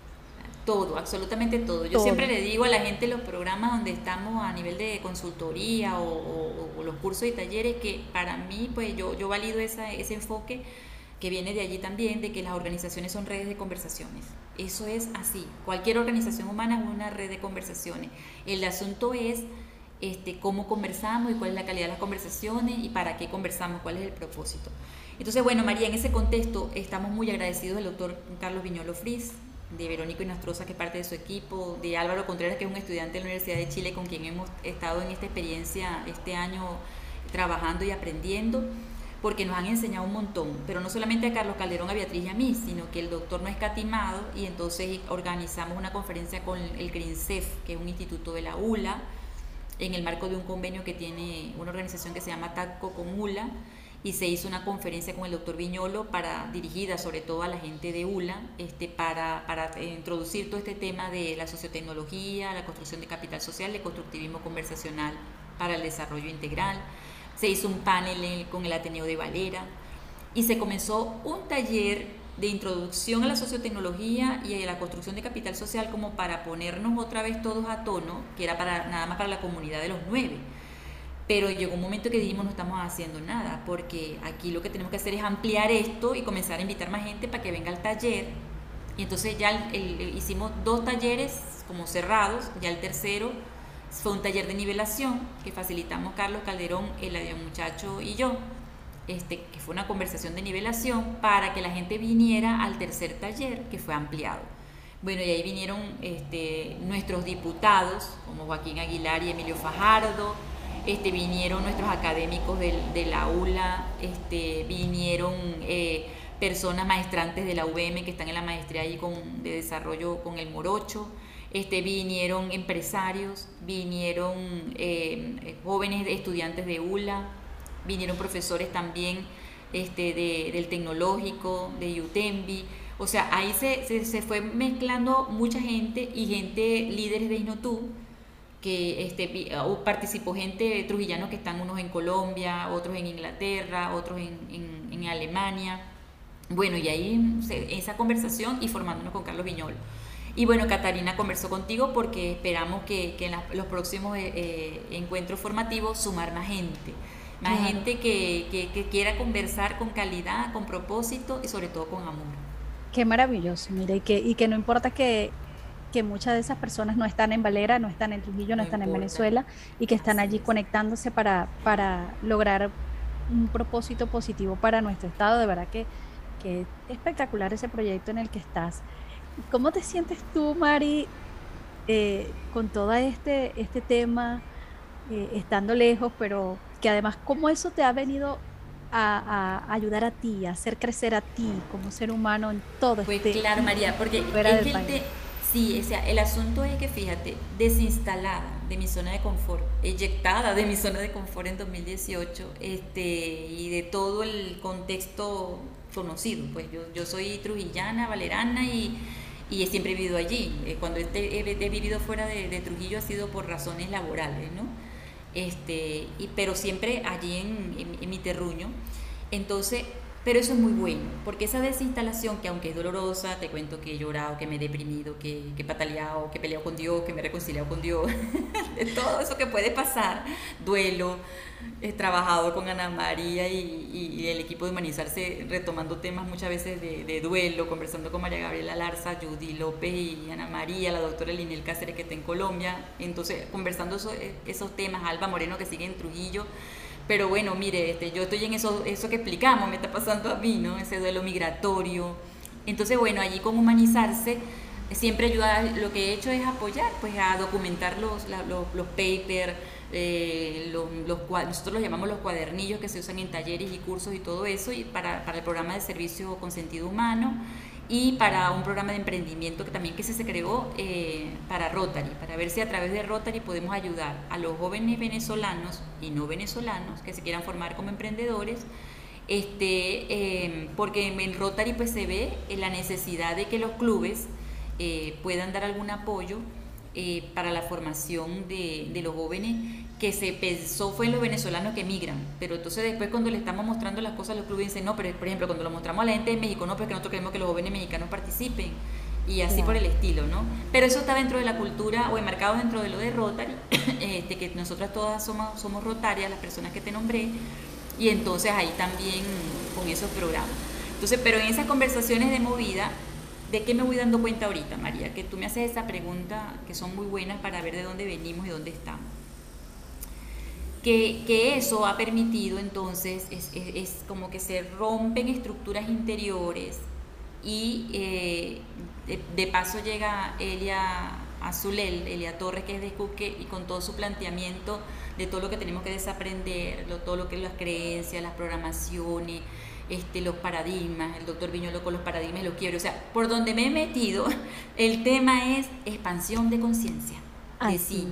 S2: Todo, absolutamente todo. Yo siempre le digo a la gente en los programas donde estamos a nivel de consultoría o, los cursos y talleres que para mí, pues yo, yo valido esa, ese enfoque que viene de allí también, de que las organizaciones son redes de conversaciones. Eso es así. Cualquier organización humana es una red de conversaciones. El asunto es este, cómo conversamos y cuál es la calidad de las conversaciones y para qué conversamos, cuál es el propósito. Entonces, bueno, María, en ese contexto estamos muy agradecidos del doctor Carlos Viñolo Fris, de Verónica Inostroza, que es parte de su equipo, de Álvaro Contreras, que es un estudiante de la Universidad de Chile con quien hemos estado en esta experiencia este año trabajando y aprendiendo, porque nos han enseñado un montón, pero no solamente a Carlos Calderón, a Beatriz y a mí, sino que el doctor no ha escatimado y entonces organizamos una conferencia con el CRINCEF, que es un instituto de la ULA, en el marco de un convenio que tiene una organización que se llama TACO con ULA, y se hizo una conferencia con el doctor Viñolo para, dirigida sobre todo a la gente de ULA, este, para, para introducir todo este tema de la sociotecnología, la construcción de capital social, el constructivismo conversacional para el desarrollo integral. Se hizo un panel con el Ateneo de Valera y se comenzó un taller de introducción a la sociotecnología y a la construcción de capital social como para ponernos otra vez todos a tono, que era para, nada más para la comunidad de los nueve pero llegó un momento que dijimos no estamos haciendo nada, porque aquí lo que tenemos que hacer es ampliar esto y comenzar a invitar más gente para que venga al taller. Y entonces ya hicimos dos talleres como cerrados, ya el tercero fue un taller de nivelación que facilitamos Carlos Calderón, el muchacho y yo, este, que fue una conversación de nivelación para que la gente viniera al tercer taller que fue ampliado. Bueno, y ahí vinieron este, nuestros diputados, como Joaquín Aguilar y Emilio Fajardo, este, vinieron nuestros académicos de, la ULA, este, vinieron eh, personas maestrantes de la UVM que están en la maestría ahí con, de desarrollo con el Morocho, este, vinieron empresarios, vinieron eh, jóvenes estudiantes de ULA, vinieron profesores también este, del tecnológico, de UTEMBI. O sea, ahí se, se, fue mezclando mucha gente y gente líderes de Inotú que este, participó gente trujillano que están unos en Colombia, otros en Inglaterra, otros en, en, Alemania. Bueno, y ahí esa conversación y formándonos con Carlos Viñolo. Y bueno, Catarina conversó contigo porque esperamos que, que en los próximos eh, eh, encuentros formativos sumar más gente. Más gente que, que, que, quiera conversar con calidad, con propósito y sobre todo con amor.
S1: Qué maravilloso, mire, y que, y que no importa que, que muchas de esas personas no están en Valera, no están en Trujillo, no, están en Venezuela y que están allí conectándose para, para lograr un propósito positivo para nuestro estado. De verdad que, que espectacular ese proyecto en el que estás. ¿Cómo te sientes tú, Mari, eh, con todo este, este tema, eh, estando lejos, pero que además cómo eso te ha venido a, ayudar a ti, a hacer crecer a ti como ser humano en todo
S2: pues este claro, María, porque es Sí, o sea, el asunto es que fíjate, desinstalada de mi zona de confort, eyectada de mi zona de confort en 2018, este, y de todo el contexto conocido, pues yo, yo soy trujillana, valerana y, y siempre he vivido allí. Eh, cuando he, he, vivido fuera de, Trujillo ha sido por razones laborales, ¿no? Este, y, pero siempre allí en mi terruño. Entonces, pero eso es muy bueno, porque esa desinstalación, que aunque es dolorosa, te cuento que he llorado, que me he deprimido, que, que he pataleado, que he peleado con Dios, que me he reconciliado con Dios, de todo eso que puede pasar, duelo, he trabajado con Ana María y, y, el equipo de Humanizarse retomando temas muchas veces de, de, duelo, conversando con María Gabriela Larza, Judy López y Ana María, la doctora Linel Cáceres que está en Colombia, entonces conversando esos, esos temas, Alba Moreno que sigue en Trujillo, Pero bueno, mire, este, yo estoy en eso, eso que explicamos, me está pasando a mí, ¿no? Ese duelo migratorio. Entonces, bueno, allí con humanizarse, siempre ayuda, lo que he hecho es apoyar, pues a documentar los, los, los papers, eh, los, nosotros los llamamos los cuadernillos que se usan en talleres y cursos y todo eso, y para, para el programa de servicio con sentido humano y para un programa de emprendimiento que también que se, creó eh, para Rotary, para ver si a través de Rotary podemos ayudar a los jóvenes venezolanos y no venezolanos que se quieran formar como emprendedores, este, eh, porque en Rotary pues se ve la necesidad de que los clubes puedan dar algún apoyo para la formación de, de los jóvenes que se pensó fue en los venezolanos que emigran, pero entonces después cuando le estamos mostrando las cosas, los clubes dicen, no, pero por ejemplo, cuando lo mostramos a la gente de México, no, porque nosotros queremos que los jóvenes mexicanos participen, y así por el estilo, ¿no? Pero eso está dentro de la cultura o enmarcado dentro de lo de Rotary, este, que nosotras todas somos, somos rotarias, las personas que te nombré, y entonces ahí también con esos programas. Entonces, pero en esas conversaciones de movida, ¿de qué me voy dando cuenta ahorita, María? Que tú me haces esa pregunta que son muy buenas para ver de dónde venimos y dónde estamos que, eso ha permitido entonces, es, como que se rompen estructuras interiores y eh, de, paso llega Elia Azulel, Elia Torres, que es de Cuque, y con todo su planteamiento de todo lo que tenemos que desaprender, todo lo que es las creencias, las programaciones, este, los paradigmas, el doctor Viñolo con los paradigmas y los quiebres. O sea, por donde me he metido, el tema es expansión de conciencia. De sí.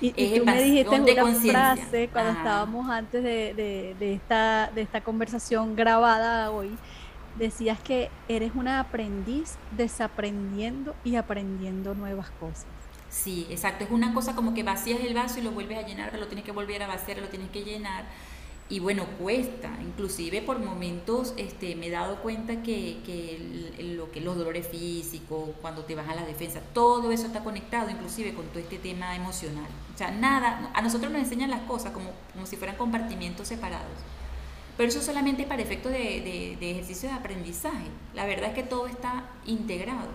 S1: Y, tú me dijiste una frase cuando estábamos antes de, esta, de esta conversación grabada hoy, decías que eres una aprendiz desaprendiendo y aprendiendo nuevas cosas.
S2: Sí, exacto. Es una cosa como que vacías el vaso y lo vuelves a llenar, lo tienes que volver a vaciar, lo tienes que llenar y bueno, cuesta, inclusive por momentos este, me he dado cuenta que, que, lo que los dolores físicos, cuando te bajan la defensa, todo eso está conectado inclusive con todo este tema emocional. O sea, nada, a nosotros nos enseñan las cosas como, como si fueran compartimientos separados. Pero eso solamente es para efectos de, de, ejercicio de aprendizaje. La verdad es que todo está integrado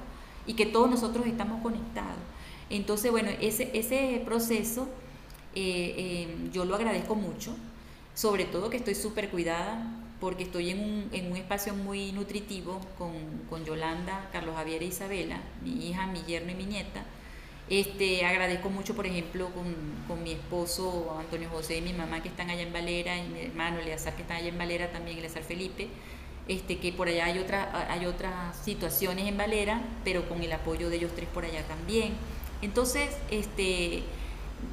S2: y que todos nosotros estamos conectados. Entonces, bueno, ese, ese proceso eh, eh, yo lo agradezco mucho sobre todo que estoy súper cuidada porque estoy en un, en un espacio muy nutritivo con, con, Yolanda, Carlos Javier e Isabela, mi hija, mi yerno y mi nieta. Este, agradezco mucho, por ejemplo, con, con mi esposo Antonio José y mi mamá que están allá en Valera, y mi hermano Eleazar que está allá en Valera también, Eleazar Felipe, este, que por allá hay, otra, hay otras situaciones en Valera, pero con el apoyo de ellos tres por allá también. Entonces, este,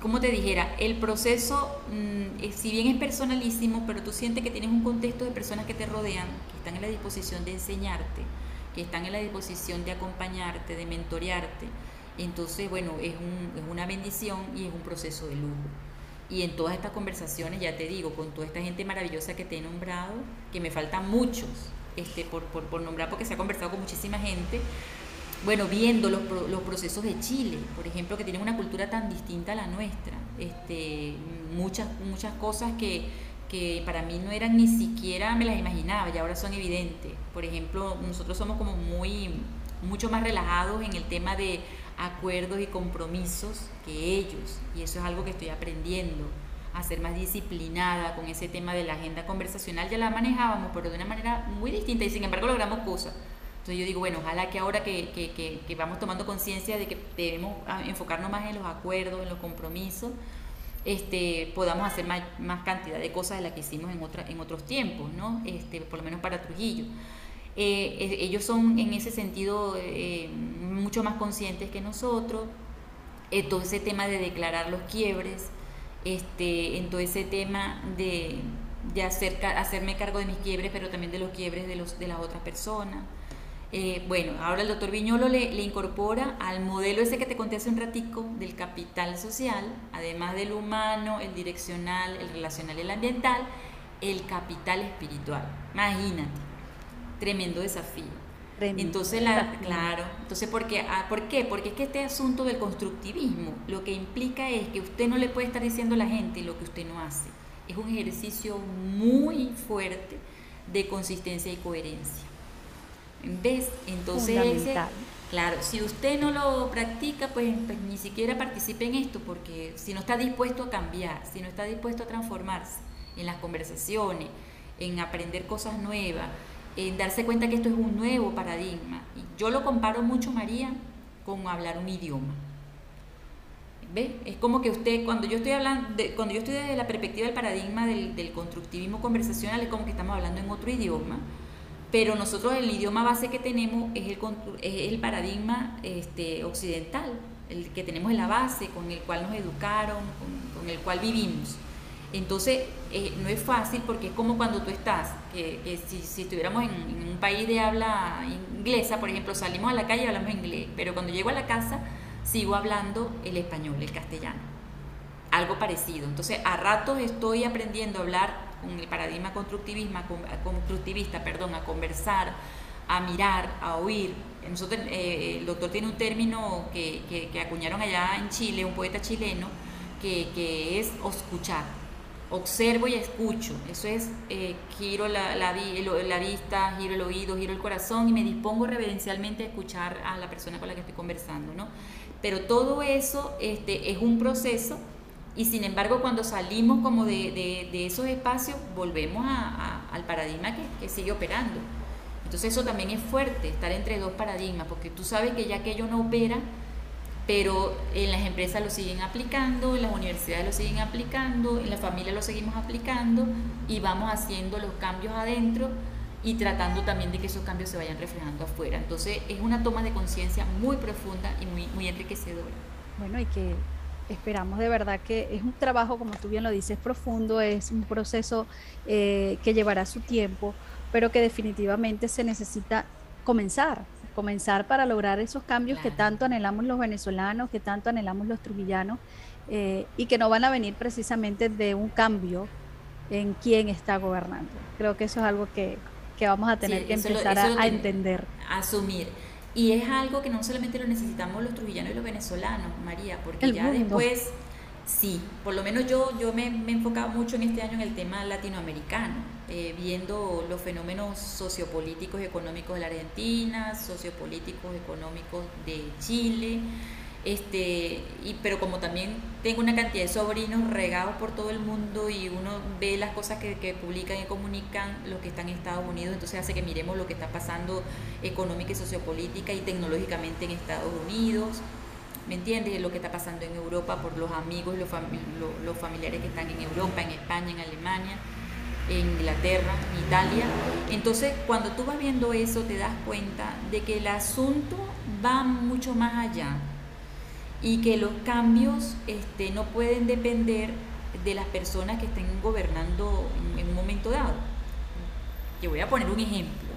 S2: como te dijera, el proceso, mm, si bien es personalísimo, pero tú sientes que tienes un contexto de personas que te rodean, que están en la disposición de enseñarte, que están en la disposición de acompañarte, de mentorearte. Entonces, bueno, es, es una bendición y es un proceso de lujo. Y en todas estas conversaciones, ya te digo, con toda esta gente maravillosa que te he nombrado, que me faltan muchos este, por, por, por nombrar porque se ha conversado con muchísima gente, bueno, viendo los, los, procesos de Chile, por ejemplo, que tienen una cultura tan distinta a la nuestra, este, muchas, muchas cosas que, que para mí no eran ni siquiera, me las imaginaba y ahora son evidentes. Por ejemplo, nosotros somos como muy, mucho más relajados en el tema de acuerdos y compromisos que ellos, y eso es algo que estoy aprendiendo a ser más disciplinada con ese tema de la agenda conversacional, ya la manejábamos, pero de una manera muy distinta y sin embargo logramos cosas. Entonces yo digo, bueno, ojalá que ahora que, que, que, vamos tomando conciencia de que debemos ah, enfocarnos más en los acuerdos, en los compromisos, este, podamos hacer más, más cantidad de cosas de las que hicimos en, otra, en otros tiempos, ¿no? Este, por lo menos para Trujillo. Eh, ellos son en ese sentido eh, mucho más conscientes que nosotros, en todo ese tema de declarar los quiebres, este, en todo ese tema de, de hacer, hacerme cargo de mis quiebres, pero también de los quiebres de, los, de las otras personas. Eh, bueno, ahora el doctor Viñolo le, incorpora al modelo ese que te conté hace un ratico del capital social, además del humano, el direccional, el relacional y el ambiental, el capital espiritual. Imagínate, tremendo desafío. entonces, la, claro, entonces, ¿por qué? Ah, ¿por qué? Porque es que este asunto del constructivismo lo que implica es que usted no le puede estar diciendo a la gente lo que usted no hace. Es un ejercicio muy fuerte de consistencia y coherencia. ¿Ves? Entonces, claro, si usted no lo practica, pues, pues, ni siquiera participe en esto, porque si no está dispuesto a cambiar, si no está dispuesto a transformarse, en las conversaciones, en aprender cosas nuevas, en darse cuenta que esto es un nuevo paradigma. Y yo lo comparo mucho, María, con hablar un idioma. ¿Ve? Es como que usted, cuando yo estoy hablando, cuando yo estoy desde la perspectiva del paradigma del, del, constructivismo conversacional, es como que estamos hablando en otro idioma, pero nosotros el idioma base que tenemos es el, el paradigma este, occidental, el que tenemos en la base, con el cual nos educaron, con, con el cual vivimos. Entonces, eh, no es fácil porque es como cuando tú estás, que, que si, si, estuviéramos en, en, un país de habla inglesa, por ejemplo, salimos a la calle y hablamos inglés, pero cuando llego a la casa sigo hablando el español, el castellano, algo parecido. Entonces, a ratos estoy aprendiendo a hablar con el paradigma constructivista, perdón, a conversar, a mirar, a oír. Nosotros, eh, el doctor tiene un término que, que, que, acuñaron allá en Chile, un poeta chileno, que, que es escuchar observo y escucho. Eso es, eh, giro la, la, la, vista, giro el oído, giro el corazón y me dispongo reverencialmente a escuchar a la persona con la que estoy conversando, ¿no? Pero todo eso este, es un proceso y sin embargo cuando salimos como de, esos espacios volvemos a, al paradigma que, que sigue operando. Entonces eso también es fuerte, estar entre dos paradigmas, porque tú sabes que ya aquello no opera, pero en las empresas lo siguen aplicando, en las universidades lo siguen aplicando, en la familia lo seguimos aplicando y vamos haciendo los cambios adentro y tratando también de que esos cambios se vayan reflejando afuera. Entonces es una toma de conciencia muy profunda y muy, muy enriquecedora.
S1: Bueno, y que esperamos de verdad que es un trabajo, como tú bien lo dices, profundo, es un proceso eh, que llevará su tiempo, pero que definitivamente se necesita comenzar, comenzar para lograr esos cambios claro. que tanto anhelamos los venezolanos, que tanto anhelamos los trujillanos, eh, y que no van a venir precisamente de un cambio en quién está gobernando. Creo que eso es algo que, que vamos a tener sí, que empezar lo, a, a entender.
S2: Asumir. Y es algo que no solamente lo necesitamos los trujillanos y los venezolanos, María, porque El ya mundo. después, sí, por lo menos yo, yo me, me he enfocado mucho en este año en el tema latinoamericano eh, viendo los fenómenos sociopolíticos y económicos de la Argentina, sociopolíticos económicos de Chile, este, y, pero como también tengo una cantidad de sobrinos regados por todo el mundo y uno ve las cosas que, que publican y comunican los que están en Estados Unidos, entonces hace que miremos lo que está pasando económica y sociopolítica y tecnológicamente en Estados Unidos. ¿Me entiendes? Lo que está pasando en Europa por los amigos, los, fami los familiares que están en Europa, en España, en Alemania en Inglaterra, en Italia. Entonces, cuando tú vas viendo eso, te das cuenta de que el asunto va mucho más allá y que los cambios este, no pueden depender de las personas que estén gobernando en, un momento dado. Yo voy a poner un ejemplo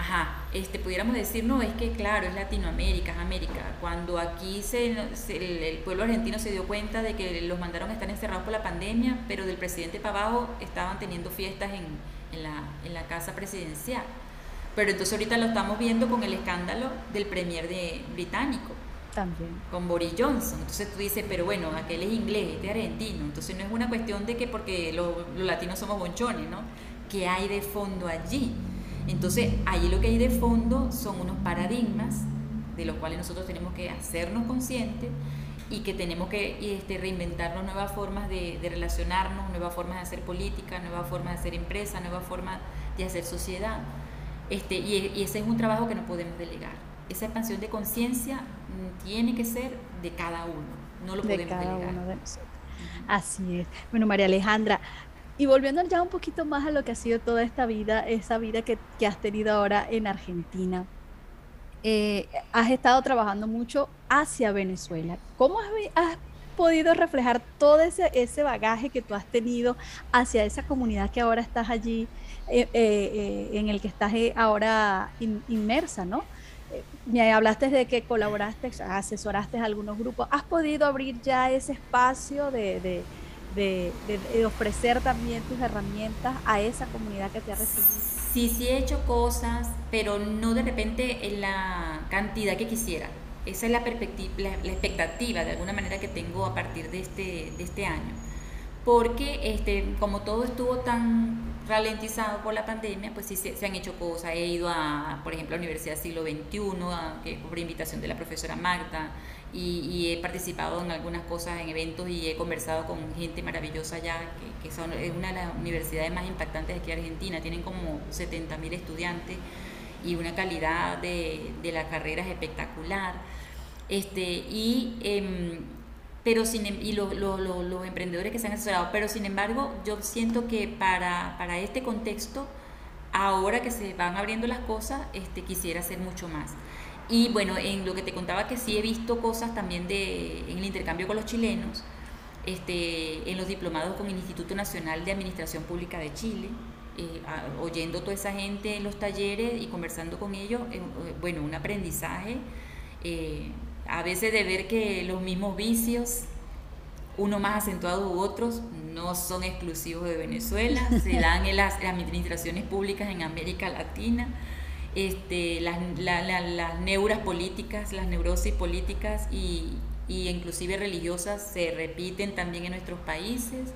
S2: ajá, este, pudiéramos decir, no, es que claro, es Latinoamérica, es América. Cuando aquí se, se, el, pueblo argentino se dio cuenta de que los mandaron a estar encerrados por la pandemia, pero del presidente para abajo estaban teniendo fiestas en, en, la, en la casa presidencial. Pero entonces ahorita lo estamos viendo con el escándalo del premier de, británico.
S1: También.
S2: Con Boris Johnson. Entonces tú dices, pero bueno, aquel es inglés, este es argentino. Entonces no es una cuestión de que porque los, latinos somos bonchones, ¿no? ¿Qué hay de fondo allí? Entonces, ahí lo que hay de fondo son unos paradigmas de los cuales nosotros tenemos que hacernos conscientes y que tenemos que este, reinventarnos nuevas formas de, relacionarnos, nuevas formas de hacer política, nuevas formas de hacer empresa, nuevas formas de hacer sociedad. Este, y, y, ese es un trabajo que no podemos delegar. Esa expansión de conciencia tiene que ser de cada uno, no lo
S1: de
S2: podemos
S1: cada
S2: delegar.
S1: Uno de nosotros. Así es. Bueno, María Alejandra, y volviendo ya un poquito más a lo que ha sido toda esta vida, esa vida que, que has tenido ahora en Argentina, eh, has estado trabajando mucho hacia Venezuela. ¿Cómo has, has podido reflejar todo ese, ese, bagaje que tú has tenido hacia esa comunidad que ahora estás allí, eh, eh, en el que estás ahora in, inmersa, ¿no? Me hablaste de que colaboraste, asesoraste a algunos grupos. ¿Has podido abrir ya ese espacio de, ofrecer también tus herramientas a esa comunidad que te ha recibido?
S2: Sí, sí he hecho cosas, pero no de repente en la cantidad que quisiera. Esa es la, la, la expectativa de alguna manera que tengo a partir de este, de este año. Porque este, como todo estuvo tan ralentizado por la pandemia, pues sí se, han hecho cosas. He ido a, por ejemplo, a la Universidad Siglo XXI, que, por invitación de la profesora Magda, y, he participado en algunas cosas, en eventos, y he conversado con gente maravillosa allá, que, son, es una de las universidades más impactantes de aquí en Argentina. Tienen como 70.000 estudiantes y una calidad de, de la carrera es espectacular. Este, y em, pero sin, em, y los emprendedores que se han asesorado. Pero sin embargo, yo siento que para, para, este contexto, ahora que se van abriendo las cosas, este, quisiera hacer mucho más. Y bueno, en lo que te contaba que sí he visto cosas también de, en el intercambio con los chilenos, este, en los diplomados con el Instituto Nacional de Administración Pública de Chile, eh, oyendo toda esa gente en los talleres y conversando con ellos, eh, bueno, un aprendizaje. Eh, a veces de ver que los mismos vicios, uno más acentuado u otros, no son exclusivos de Venezuela, se dan en las administraciones públicas en América Latina, este, las, neuras políticas, las neurosis políticas y, inclusive religiosas se repiten también en nuestros países.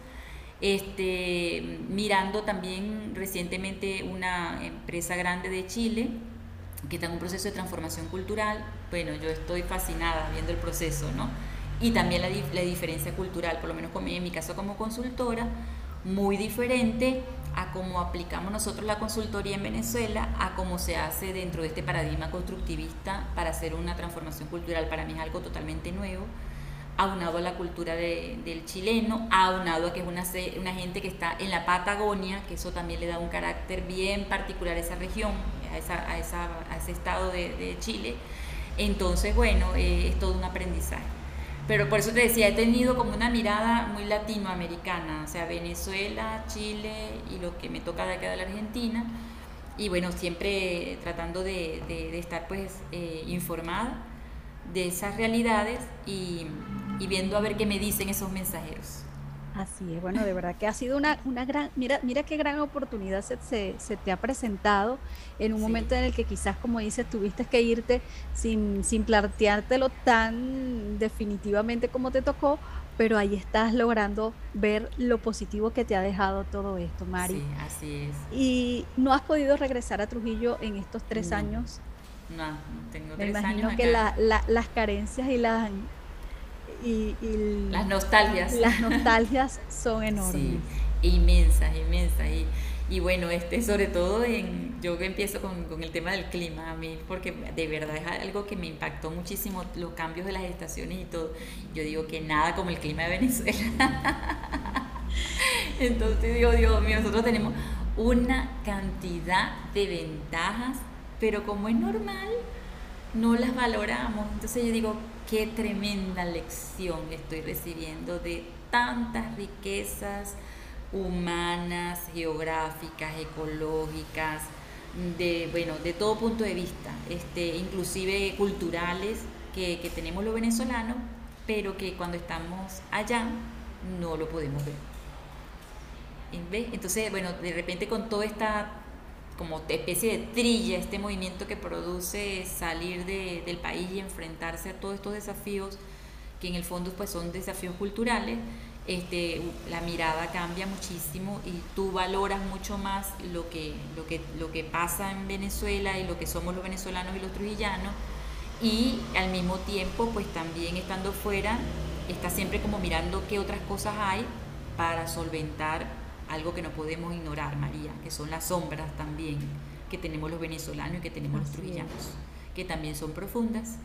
S2: Este, mirando también recientemente una empresa grande de Chile, que está en un proceso de transformación cultural, bueno, yo estoy fascinada viendo el proceso, ¿no? Y también la, la diferencia cultural, por lo menos en mi caso como consultora, muy diferente a cómo aplicamos nosotros la consultoría en Venezuela, a cómo se hace dentro de este paradigma constructivista para hacer una transformación cultural. Para mí es algo totalmente nuevo, aunado a la cultura del chileno, aunado a que es una, una gente que está en la Patagonia, que eso también le da un carácter bien particular a esa región, a, ese estado de, Chile. Entonces, bueno, eh, es todo un aprendizaje. Pero por eso te decía, he tenido como una mirada muy latinoamericana, o sea, Venezuela, Chile y lo que me toca de acá de la Argentina. Y bueno, siempre tratando de, de, estar pues eh, informada de esas realidades y, y viendo a ver qué me dicen esos mensajeros.
S1: Así es, bueno, de verdad que ha sido una, una gran, mira, mira qué gran oportunidad se, se, te ha presentado en un momento en el que quizás, como dices, tuviste que irte sin, sin planteártelo tan definitivamente como te tocó, pero ahí estás logrando ver lo positivo que te ha dejado todo esto, Mari.
S2: Sí, así es.
S1: ¿Y no has podido regresar a Trujillo en estos tres años?
S2: No, tengo
S1: tres
S2: Me
S1: imagino que las carencias y las y,
S2: las nostalgias.
S1: Las nostalgias son enormes.
S2: inmensas, inmensas. Y, y, bueno, este, sobre todo en, yo empiezo con, con, el tema del clima, a mí, porque de verdad es algo que me impactó muchísimo, los cambios de las estaciones y todo. Yo digo que nada como el clima de Venezuela. Entonces digo, Dios mío, nosotros tenemos una cantidad de ventajas, pero como es normal, no las valoramos. Entonces yo digo, qué tremenda lección estoy recibiendo de tantas riquezas humanas, geográficas, ecológicas, de, bueno, de todo punto de vista, este, inclusive culturales que, que tenemos los venezolanos, pero que cuando estamos allá no lo podemos ver. Entonces, bueno, de repente con toda esta como especie de trilla, este movimiento que produce salir de, del país y enfrentarse a todos estos desafíos, que en el fondo pues son desafíos culturales, este, la mirada cambia muchísimo y tú valoras mucho más lo que, lo, que, lo que pasa en Venezuela y lo que somos los venezolanos y los trujillanos. Y al mismo tiempo pues también estando fuera estás siempre como mirando qué otras cosas hay para solventar algo que no podemos ignorar, María, que son las sombras también que tenemos los venezolanos y que tenemos los trujillanos, que también son profundas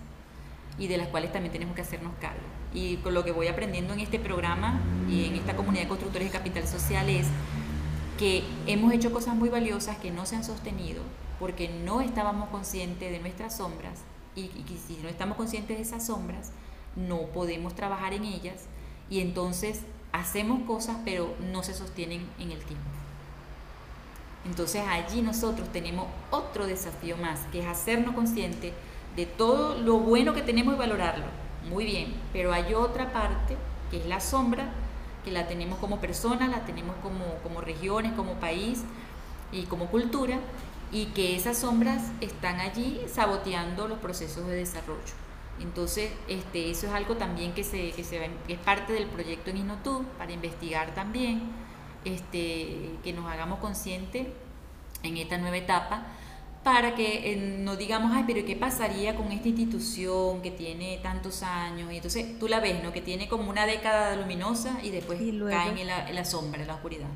S2: y de las cuales también tenemos que hacernos cargo. Y con lo que voy aprendiendo en este programa y en esta comunidad de constructores de capital social es que hemos hecho cosas muy valiosas que no se han sostenido porque no estábamos conscientes de nuestras sombras y, y si no estamos conscientes de esas sombras, no podemos trabajar en ellas y entonces hacemos cosas pero no se sostienen en el tiempo. Entonces allí nosotros tenemos otro desafío más, que es hacernos conscientes de todo lo bueno que tenemos y valorarlo. Muy bien, pero hay otra parte, que es la sombra, que la tenemos como personas, la tenemos como, como regiones, como país y como cultura, y que esas sombras están allí saboteando los procesos de desarrollo. Entonces, este, eso es algo también que, se, que, se, es parte del proyecto en Inotú para investigar también este, que nos hagamos conscientes en esta nueva etapa para que eh, no digamos, ay, pero ¿qué pasaría con esta institución que tiene tantos años? Y entonces tú la ves, ¿no? Que tiene como una década luminosa y después caen en la, en la sombra, en la oscuridad.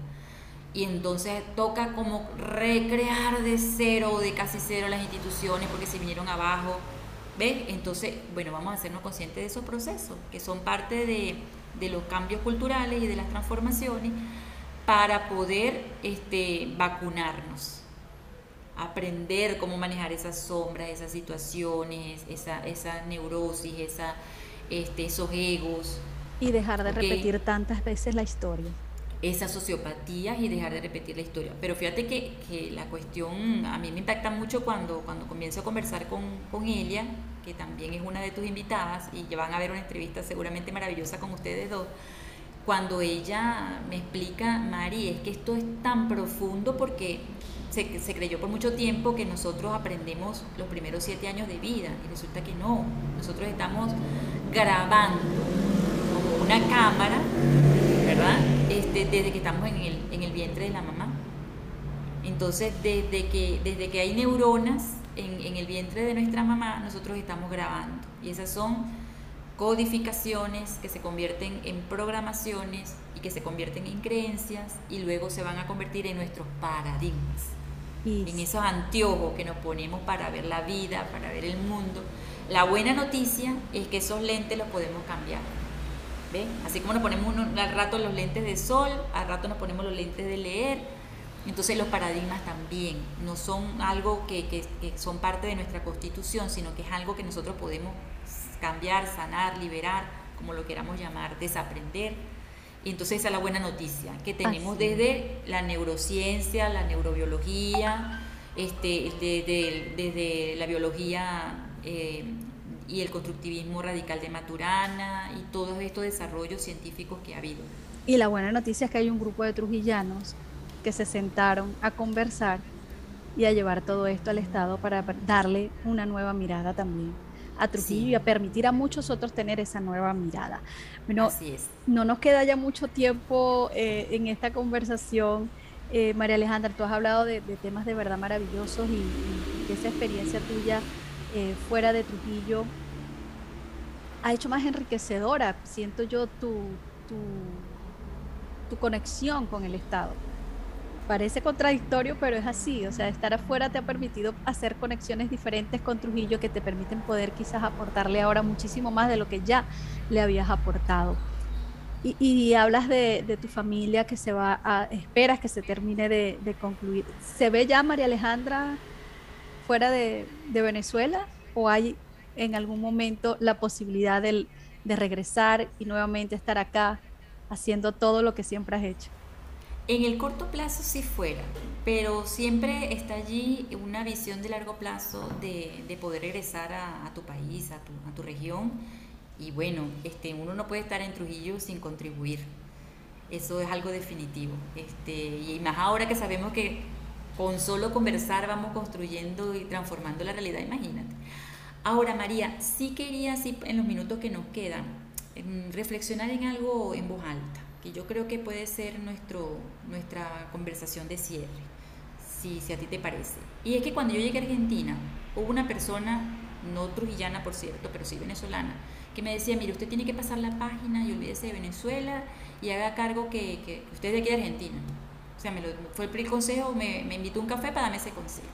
S2: Y entonces toca como recrear de cero, de casi cero las instituciones porque se vinieron abajo. ¿Ves? Entonces, bueno, vamos a hacernos conscientes de esos procesos, que son parte de, de los cambios culturales y de las transformaciones para poder este, vacunarnos aprender cómo manejar esas sombras, esas situaciones, esa, esa neurosis, esa, este, esos egos.
S1: Y dejar de repetir tantas veces la historia.
S2: Esas sociopatías y dejar de repetir la historia. Pero fíjate que, que la cuestión a mí me impacta mucho cuando, cuando comienzo a conversar con, con ella, que también es una de tus invitadas, y van a ver una entrevista seguramente maravillosa con ustedes dos cuando ella me explica, Mari, es que esto es tan profundo porque se, creyó por mucho tiempo que nosotros aprendemos los primeros siete años de vida y resulta que no, nosotros estamos grabando como una cámara, ¿verdad? Este, desde que estamos en el, en el vientre de la mamá. Entonces, desde que, desde que hay neuronas en, en el vientre de nuestra mamá, nosotros estamos grabando. Y esas son codificaciones que se convierten en programaciones y que se convierten en creencias y luego se van a convertir en nuestros paradigmas en esos anteojos que nos ponemos para ver la vida, para ver el mundo. La buena noticia es que esos lentes los podemos cambiar. ¿Ven? Así como nos ponemos al rato los lentes de sol, al rato nos ponemos los lentes de leer. Entonces los paradigmas también no son algo que, que, que son parte de nuestra constitución, sino que es algo que nosotros podemos cambiar, sanar, liberar, como lo queramos llamar, desaprender y entonces esa es la buena noticia, que tenemos desde la neurociencia, la neurobiología, este, desde, la biología eh, y el constructivismo radical de Maturana y todos estos desarrollos científicos que ha habido.
S1: Y la buena noticia es que hay un grupo de trujillanos que se sentaron a conversar y a llevar todo esto al Estado para darle una nueva mirada también a Trujillo y a permitir a muchos otros tener esa nueva mirada. Bueno, no nos queda ya mucho tiempo eh, en esta conversación. Eh, María Alejandra, tú has hablado de, temas de verdad maravillosos y, que esa experiencia tuya eh, fuera de Trujillo ha hecho más enriquecedora, siento yo, tu, tu conexión con el Estado. Parece contradictorio, pero es así. O sea, estar afuera te ha permitido hacer conexiones diferentes con Trujillo que te permiten poder quizás aportarle ahora muchísimo más de lo que ya le habías aportado. Y, hablas de, tu familia que se va a, esperas que se termine de, concluir. ¿Se ve ya María Alejandra fuera de, Venezuela o hay en algún momento la posibilidad de regresar y nuevamente estar acá haciendo todo lo que siempre has hecho?
S2: En el corto plazo sí fuera, pero siempre está allí una visión de largo plazo de, poder regresar a, tu país, a tu, a tu, región. Y bueno, este, uno no puede estar en Trujillo sin contribuir. Eso es algo definitivo. Este, y más ahora que sabemos que con solo conversar vamos construyendo y transformando la realidad, imagínate. Ahora, María, sí quería, sí, en los minutos que nos quedan, reflexionar en algo en voz alta que yo creo que puede ser nuestro, nuestra conversación de cierre, si, si a ti te parece. Y es que cuando yo llegué a Argentina, hubo una persona, no trujillana por cierto, pero sí venezolana, que me decía, mire, usted tiene que pasar la página y olvídese de Venezuela y haga cargo que, que usted es de aquí de Argentina. Sea, me lo, fue el consejo, me, me invitó un café para darme ese consejo.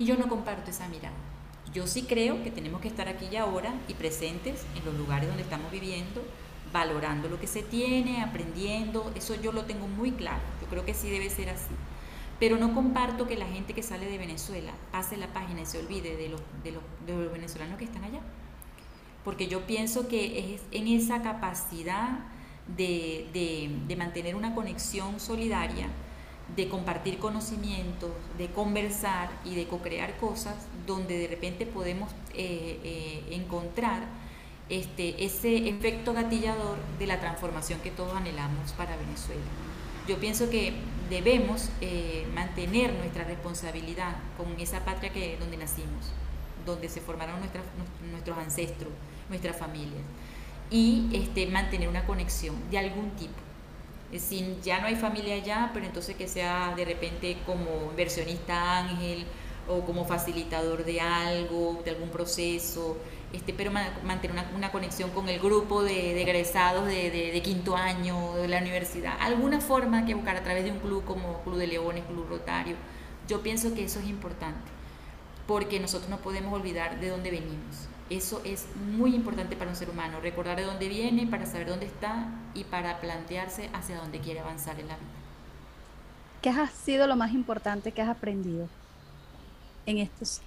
S2: Y yo no comparto esa mirada. Yo sí creo que tenemos que estar aquí y ahora y presentes en los lugares donde estamos viviendo, valorando lo que se tiene, aprendiendo, eso yo lo tengo muy claro, yo creo que sí debe ser así. Pero no comparto que la gente que sale de Venezuela pase la página y se olvide de los, venezolanos que están allá. Porque yo pienso que es en esa capacidad de mantener una conexión solidaria, de compartir conocimientos, de conversar y de co-crear cosas donde de repente podemos eh, eh, encontrar este, ese efecto gatillador de la transformación que todos anhelamos para Venezuela. Yo pienso que debemos eh, mantener nuestra responsabilidad con esa patria que, donde nacimos, donde se formaron nuestros ancestros, nuestras familias, y este, mantener una conexión de algún tipo. Si ya no hay familia allá, pero entonces que sea de repente como inversionista ángel o como facilitador de algo, de algún proceso, este, pero mantener una, conexión con el grupo de, egresados de, quinto año de la universidad. Alguna forma que buscar a través de un club como Club de Leones, Club Rotario. Yo pienso que eso es importante, porque nosotros no podemos olvidar de dónde venimos. Eso es muy importante para un ser humano, recordar de dónde viene, para saber dónde está y para plantearse hacia dónde quiere avanzar en la vida.
S1: ¿Qué ha sido lo más importante que has aprendido en estos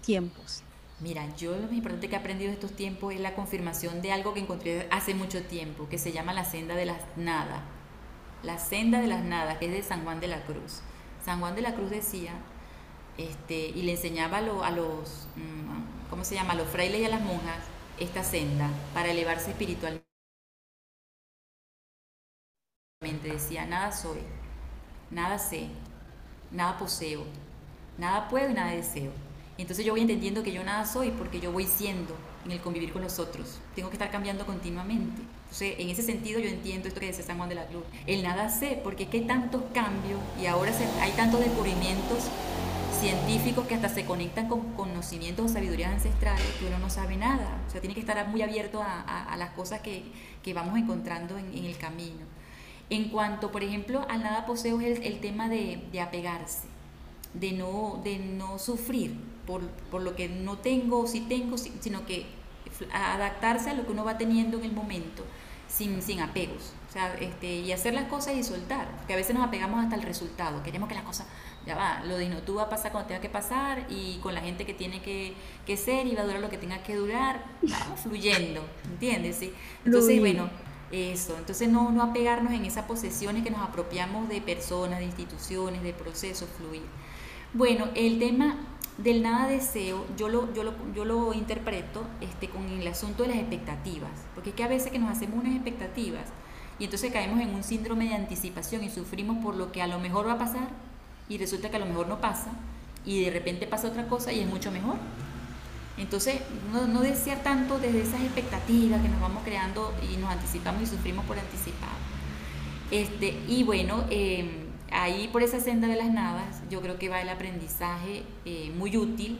S1: tiempos?
S2: Mira, yo lo más importante que he aprendido en estos tiempos es la confirmación de algo que encontré hace mucho tiempo, que se llama la senda de las nada. La senda de las nada, que es de San Juan de la Cruz. San Juan de la Cruz decía, este, y le enseñaba a, los, mm, ¿cómo se llama? A los frailes y a las monjas esta senda para elevarse espiritualmente. Decía, nada soy, nada sé, nada poseo, nada puedo y nada deseo. Entonces yo voy entendiendo que yo nada soy porque yo voy siendo en el convivir con los otros. Tengo que estar cambiando continuamente. Entonces, en ese sentido yo entiendo esto que dice San Juan de la Cruz. El nada sé, porque es que hay tantos cambios y ahora hay tantos descubrimientos científicos que hasta se conectan con conocimientos o sabidurías ancestrales que uno no sabe nada. O sea, tiene que estar muy abierto a, las cosas que, vamos encontrando en, el camino. En cuanto, por ejemplo, al nada poseo es el, tema de, apegarse, de no, de no sufrir por, lo que no tengo o si tengo, sino que adaptarse a lo que uno va teniendo en el momento, sin, sin apegos. O sea, este, y hacer las cosas y soltar, que a veces nos apegamos hasta el resultado, queremos que las cosas ya va, lo de tú va a pasar cuando tenga que pasar y con la gente que tiene que, ser y va a durar lo que tenga que durar, vamos fluyendo, ¿entiendes? ¿Sí? Entonces, bueno, eso, entonces no, no apegarnos en esas posesiones que nos apropiamos de personas, de instituciones, de procesos, fluir. Bueno, el tema del nada deseo, yo lo, yo lo, yo lo interpreto este, con el asunto de las expectativas, porque es que a veces que nos hacemos unas expectativas y entonces caemos en un síndrome de anticipación y sufrimos por lo que a lo mejor va a pasar y resulta que a lo mejor no pasa y de repente pasa otra cosa y es mucho mejor. Entonces, no, no desear tanto desde esas expectativas que nos vamos creando y nos anticipamos y sufrimos por anticipado. Este, y bueno, em, ahí por esa senda de las nadas, yo creo que va el aprendizaje eh, muy útil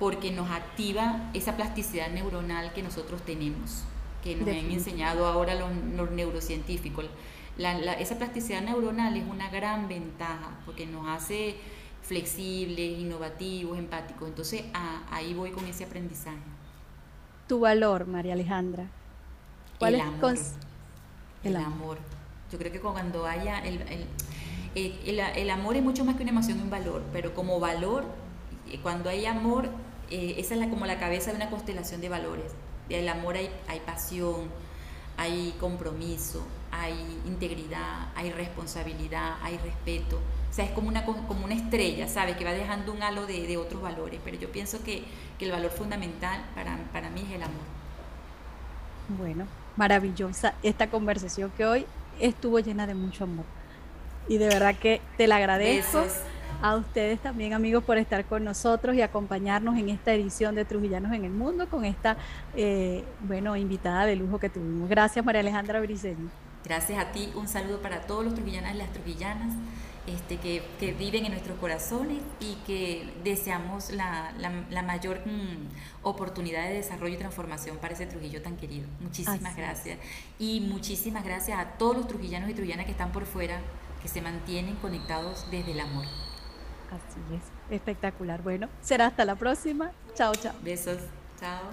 S2: porque nos activa esa plasticidad neuronal que nosotros tenemos, que nos han enseñado ahora los, los neurocientíficos esa plasticidad neuronal es una gran ventaja porque nos hace flexibles, innovativos, empáticos. Entonces ahí voy con ese aprendizaje.
S1: Tu valor, María Alejandra.
S2: ¿Cuál el amor. El, amor. Yo creo que cuando haya el, el, amor es mucho más que una emoción y un valor, pero como valor, eh, cuando hay amor, eh, esa es la, como la cabeza de una constelación de valores. El amor hay, hay pasión, hay compromiso, hay integridad, hay responsabilidad, hay respeto. O sea, es como una, como una estrella, ¿sabes? Que va dejando un halo de, otros valores. Pero yo pienso que, el valor fundamental para, para mí es el amor.
S1: Bueno, maravillosa esta conversación que hoy estuvo llena de mucho amor. Y de verdad que te la agradezco. A ustedes también, amigos, por estar con nosotros y acompañarnos en esta edición de Trujillanos en el Mundo con esta, eh, bueno, invitada de lujo que tuvimos. Gracias, María Alejandra Briceño.
S2: Gracias a ti, un saludo para todos los trujillanos y las trujillanas este, que, viven en nuestros corazones y que deseamos la, mayor mm, oportunidad de desarrollo y transformación para ese Trujillo tan querido. Muchísimas gracias. Y muchísimas gracias a todos los trujillanos y trujillanas que están por fuera, que se mantienen conectados desde el amor.
S1: Así es, espectacular. Bueno, será hasta la próxima. Chao, chao.
S2: Besos. Chao.